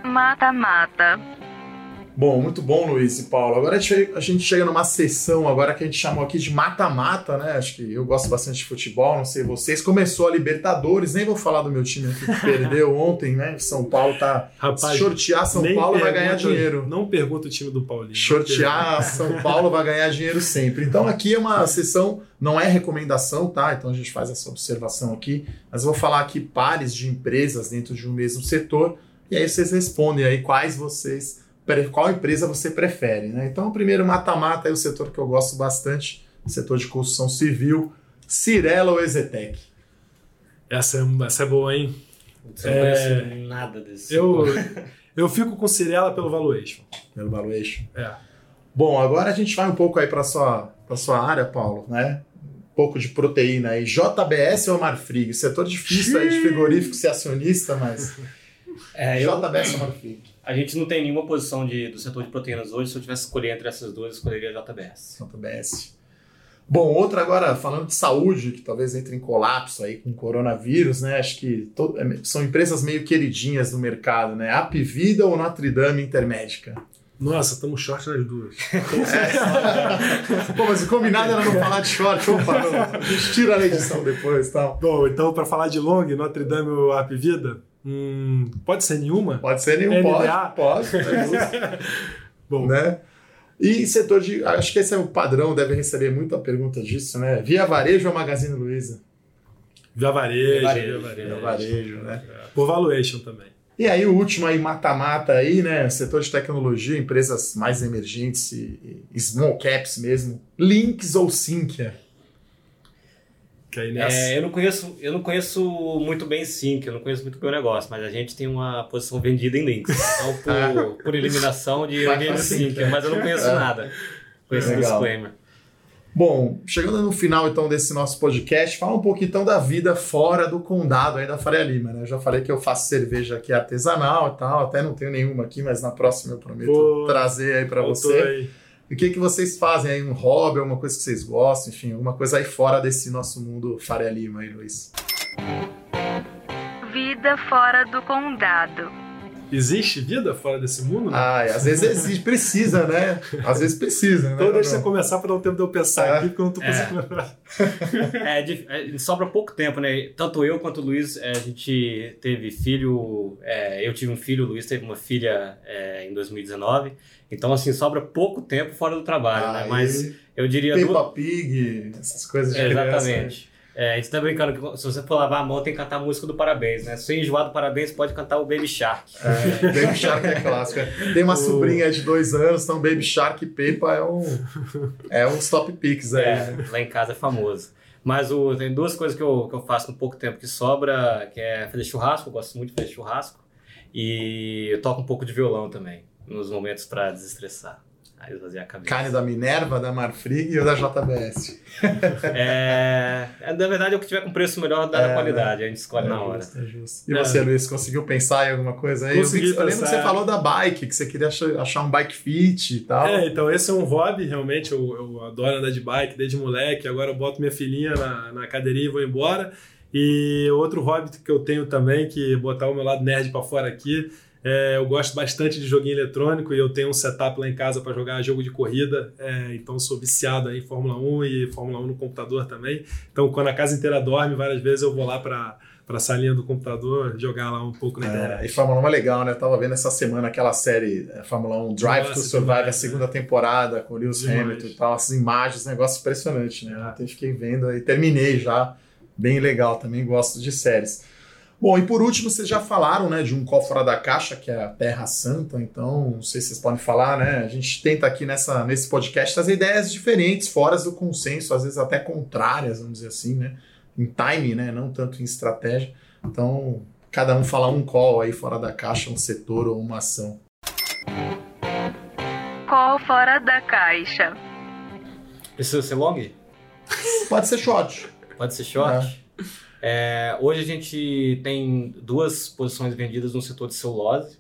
Mata-mata. Bom, muito bom, Luiz e Paulo. Agora a gente chega numa sessão agora que a gente chamou aqui de mata-mata, né? Acho que eu gosto bastante de futebol, não sei vocês. Começou a Libertadores, nem vou falar do meu time aqui que perdeu [laughs] ontem, né? São Paulo tá. Rapaz, se shortear São Paulo vai ganhar dinheiro. Não pergunta o time do Paulinho. Shortear São Paulo vai ganhar dinheiro sempre. Então aqui é uma [laughs] sessão, não é recomendação, tá? Então a gente faz essa observação aqui. Mas eu vou falar aqui pares de empresas dentro de um mesmo setor. E aí vocês respondem aí quais vocês qual empresa você prefere. Né? Então, o primeiro mata-mata é o setor que eu gosto bastante, setor de construção civil, Cirela ou Ezetec. Essa é, essa é boa, hein? Você não é... nada desse. Eu, [laughs] eu fico com Cirela pelo valuation. Pelo valuation. É. Bom, agora a gente vai um pouco aí para sua para sua área, Paulo, né? Um pouco de proteína aí. JBS ou Marfrig? Setor difícil aí de frigorífico ser acionista, mas é, eu... JBS ou Marfrig? A gente não tem nenhuma posição de, do setor de proteínas hoje. Se eu tivesse que escolher entre essas duas, eu escolheria a JBS. JBS. Bom, outra agora, falando de saúde, que talvez entre em colapso aí com o coronavírus, né? Acho que to, é, são empresas meio queridinhas no mercado, né? Apivida ou Notre Dame Intermédica? Nossa, estamos short nas duas. É. [laughs] Pô, mas o combinado era não falar de short. Opa, não. A gente tira a edição depois tal. Bom, então para falar de long, Notre Dame ou Apivida, Hum, pode ser nenhuma? Pode ser nenhuma, pode. Pode, [laughs] é [laughs] Bom. Né? E setor de. Acho que esse é o padrão, deve receber muita pergunta disso, né? Via Varejo ou Magazine Luiza? Via Varejo. Via Varejo, via varejo, via varejo né? É. Por valuation também. E aí o último aí, mata-mata aí, né? Setor de tecnologia, empresas mais emergentes e, e small caps mesmo. Links ou Sinqia? É, eu, não conheço, eu não conheço muito bem Sync, eu não conheço muito bem o negócio, mas a gente tem uma posição vendida em links. Então, por, ah. [laughs] por eliminação de eu Sync, mas eu não conheço é. nada com esse Legal. disclaimer. Bom, chegando no final então desse nosso podcast, fala um pouquinho então da vida fora do condado aí da Faria Lima, né? Eu já falei que eu faço cerveja aqui artesanal e tal, até não tenho nenhuma aqui, mas na próxima eu prometo Pô, trazer aí para você. Aí. O que, que vocês fazem aí? Um hobby, alguma coisa que vocês gostam, enfim, alguma coisa aí fora desse nosso mundo Faria Lima aí, Luiz? Vida fora do condado. Existe vida fora desse mundo? Né? Ah, às vezes existe, precisa, né? Às vezes precisa, né? Então deixa você começar para dar um tempo de eu pensar é. aqui, porque eu não tô conseguindo lembrar. É, é, sobra pouco tempo, né? Tanto eu quanto o Luiz, é, a gente teve filho, é, eu tive um filho, o Luiz teve uma filha é, em 2019. Então, assim, sobra pouco tempo fora do trabalho, né? Mas eu diria... Peppa duas... Pig, essas coisas de Exatamente. Criança. É, a gente tá brincando que se você for lavar a mão, tem que cantar a música do parabéns, né? Se enjoar do parabéns, pode cantar o Baby Shark. É, Baby Shark é clássico. Tem uma O- sobrinha de dois anos, então Baby Shark e Pepa é um, é um top picks aí. É, né? lá em casa é famoso. Mas o, tem duas coisas que eu, que eu faço no pouco tempo que sobra, que é fazer churrasco, eu gosto muito de fazer churrasco. E eu toco um pouco de violão também, nos momentos pra desestressar. Aí esvaziar a cabeça. Carne da Minerva, da Marfrig ou da JBS? [laughs] É, é, na verdade, é o que tiver com preço melhor da É, qualidade, a gente escolhe na É hora. justo, é justo. E É. você, Luiz, conseguiu pensar em alguma coisa aí? Eu, Consegui que- eu lembro que pensar. você falou da bike, que você queria achar, um bike fit e tal. É, então esse é um hobby, realmente. Eu, eu adoro andar de bike desde moleque. Agora eu boto minha filhinha na, na cadeirinha e vou embora. E outro hobby que eu tenho também, que é botar o meu lado nerd pra fora aqui, é, eu gosto bastante de joguinho eletrônico e eu tenho um setup lá em casa para jogar jogo de corrida. É, então sou viciado aí em Fórmula 1 e Fórmula 1 no computador também. Então quando a casa inteira dorme, várias vezes eu vou lá para para a salinha do computador jogar lá um pouco na É, internet. e Fórmula 1 é legal, né? Eu tava vendo essa semana aquela série é, Fórmula 1 Drive Nossa, to Survive, demais, a segunda temporada com o Lewis Demais. Hamilton e tal, essas imagens, negócio impressionante, né? É. Ontem fiquei vendo aí, terminei já, bem legal, também gosto de séries. Bom, e por último, vocês já falaram, né, de um call fora da caixa, que é a Terra Santa, então, não sei se vocês podem falar, né? A gente tenta aqui nessa, nesse podcast trazer ideias diferentes, fora do consenso, às vezes até contrárias, vamos dizer assim, né? Em time, né? Não tanto em estratégia. Então, cada um fala um call aí fora da caixa, um setor ou uma ação. Call fora da caixa. Precisa ser long? Pode ser short. Pode ser short? É, hoje a gente tem duas posições vendidas no setor de celulose,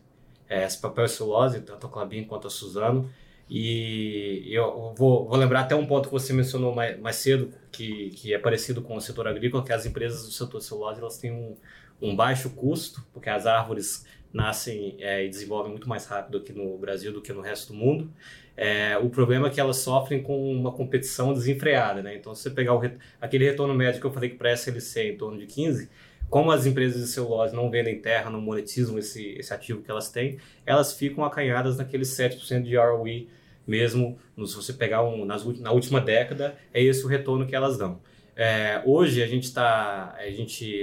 é, esse papel celulose, tanto a Clabin quanto a Suzano. E eu vou, vou lembrar até um ponto que você mencionou mais, mais cedo, que, que é parecido com o setor agrícola, que as empresas do setor celulose elas têm um, um baixo custo, porque as árvores nascem é, e desenvolvem muito mais rápido aqui no Brasil do que no resto do mundo. É, o problema é que elas sofrem com uma competição desenfreada, né? Então, se você pegar re- aquele retorno médio que eu falei que para a SLC é em torno de 15, como as empresas de celulose não vendem terra, não monetizam esse, esse ativo que elas têm, elas ficam acanhadas naqueles 7% de ROE mesmo, se você pegar um, nas, na última década, é esse o retorno que elas dão. É, hoje a gente está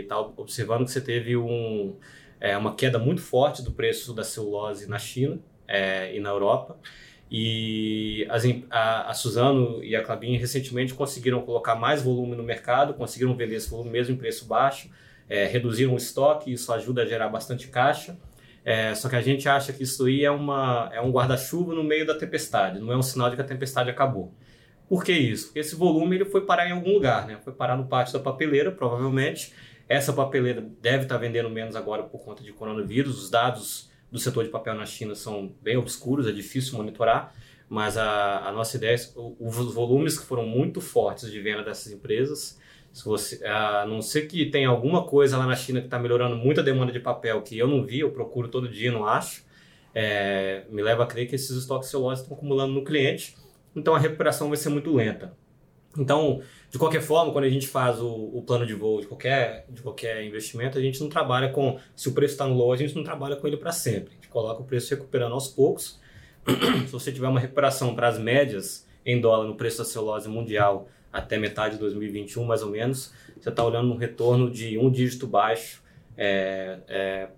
tá observando que você teve um, é, uma queda muito forte do preço da celulose na China é, e na Europa. E as a, a Suzano e a Clabin recentemente conseguiram colocar mais volume no mercado, conseguiram vender esse volume mesmo em preço baixo, é, reduziram o estoque, isso ajuda a gerar bastante caixa. É, só que a gente acha que isso aí é, uma, é um guarda-chuva no meio da tempestade, não é um sinal de que a tempestade acabou. Por que isso? Porque esse volume ele foi parar em algum lugar, né? foi parar no pátio da papeleira, provavelmente. Essa papeleira deve estar vendendo menos agora por conta de coronavírus. Os dados do setor de papel na China são bem obscuros, é difícil monitorar, mas a, a nossa ideia é os volumes que foram muito fortes de venda dessas empresas. Se você, a não ser que tenha alguma coisa lá na China que está melhorando muito a demanda de papel, que eu não vi, eu procuro todo dia, não acho, é, me leva a crer que esses estoques celulose estão acumulando no cliente, então a recuperação vai ser muito lenta. Então, de qualquer forma, quando a gente faz o, o plano de voo de qualquer, de qualquer investimento, a gente não trabalha com. Se o preço está no low, a gente não trabalha com ele para sempre. A gente coloca o preço recuperando aos poucos. [clears throat] se você tiver uma recuperação para as médias em dólar no preço da celulose mundial até metade de 2021, mais ou menos, você está olhando um retorno de um dígito baixo é, é,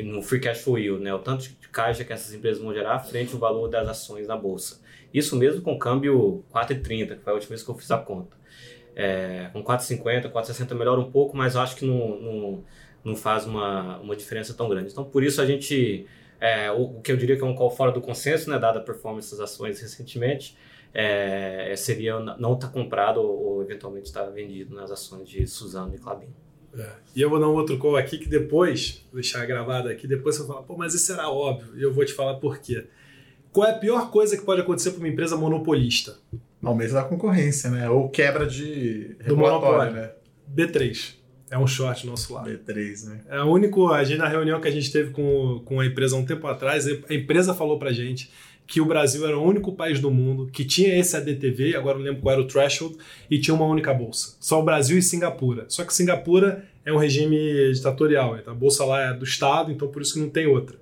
no free cash flow yield, né? o tanto de caixa que essas empresas vão gerar frente ao valor das ações na bolsa. Isso mesmo com câmbio 4,30, que foi a última vez que eu fiz a conta. É, com 4,50, 4,60 melhora um pouco, mas acho que não, não, não faz uma, uma diferença tão grande. Então, por isso a gente, é, o, o que eu diria que é um call fora do consenso, né, dada a performance das ações recentemente, é, seria não estar comprado ou, ou eventualmente estar vendido nas ações de Suzano e Clabin. É. E eu vou dar um outro call aqui que depois, vou deixar gravado aqui, depois você fala, pô, mas isso era óbvio. E eu vou te falar por quê. Qual é a pior coisa que pode acontecer para uma empresa monopolista? Aumento da concorrência, né? Ou quebra de Do monopólio. né? B3. É um short nosso lado. B3, né? É o único, a gente, na reunião que a gente teve com, com a empresa há um tempo atrás, a empresa falou pra gente que o Brasil era o único país do mundo que tinha esse ADTV, agora não lembro qual era o threshold, e tinha uma única bolsa. Só o Brasil e Singapura. Só que Singapura é um regime ditatorial, então a bolsa lá é do Estado, então por isso que não tem outra.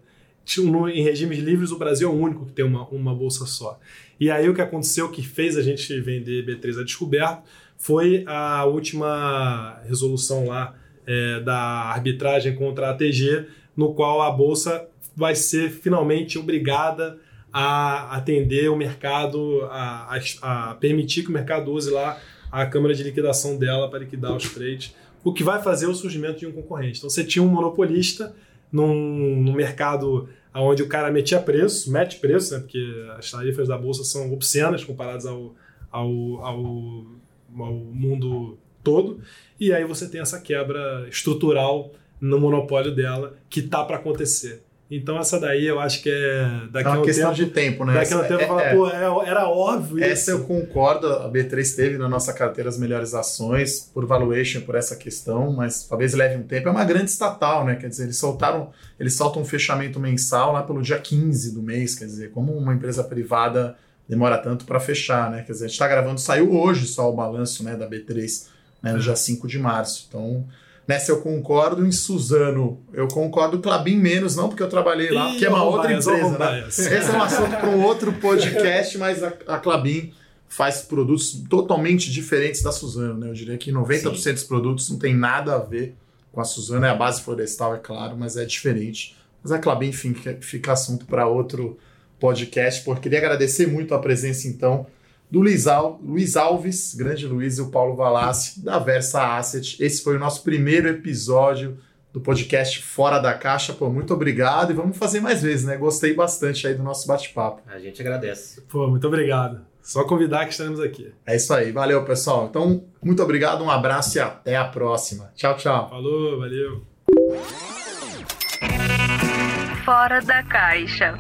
Em regimes livres, o Brasil é o único que tem uma, uma bolsa só. E aí o que aconteceu que fez a gente vender B3 a descoberto foi a última resolução lá é, da arbitragem contra a ATG, no qual a Bolsa vai ser finalmente obrigada a atender o mercado, a, a, a permitir que o mercado use lá a câmara de liquidação dela para liquidar os trades, o que vai fazer o surgimento de um concorrente. Então você tinha um monopolista num mercado onde o cara metia preço, mete preço, né, porque as tarifas da bolsa são obscenas comparadas ao, ao, ao, ao mundo todo, e aí você tem essa quebra estrutural no monopólio dela que tá para acontecer. Então essa daí eu acho que é daqui é uma um questão tempo, de tempo, né? Daqui a um Essa- tempo é- fala, é- pô, é- era óbvio Essa isso. eu concordo, a B3 teve na nossa carteira as melhores ações por valuation, por essa questão, mas talvez leve um tempo. É uma grande estatal, né? Quer dizer, eles soltaram, eles soltam um fechamento mensal lá pelo dia 15 do mês, quer dizer, como uma empresa privada demora tanto para fechar, né? Quer dizer, a gente está gravando, saiu hoje só o balanço né, da B3, né, no dia 5 de março. Então, nessa eu concordo, em Suzano eu concordo, Clabin menos, não porque eu trabalhei lá, porque é uma outra vamos empresa, né? [laughs] Esse é um assunto para um outro podcast, mas a, a Clabin faz produtos totalmente diferentes da Suzano, né? Eu diria que 90% dos produtos não tem nada a ver com a Suzano, é a base florestal, é claro, mas é diferente. Mas a Clabin, enfim, fica, fica assunto para outro podcast, porque queria agradecer muito a presença, então, do Luiz, Al- Luiz Alves, grande Luiz, e o Paulo Valassi, da Versa Asset. Esse foi o nosso primeiro episódio do podcast Fora da Caixa. Pô, muito obrigado e vamos fazer mais vezes, né? Gostei bastante aí do nosso bate-papo. A gente agradece. Pô, muito obrigado. Só convidar que estaremos aqui. É isso aí, valeu pessoal. Então, muito obrigado, um abraço e até a próxima. Tchau, tchau. Falou, valeu. Fora da caixa.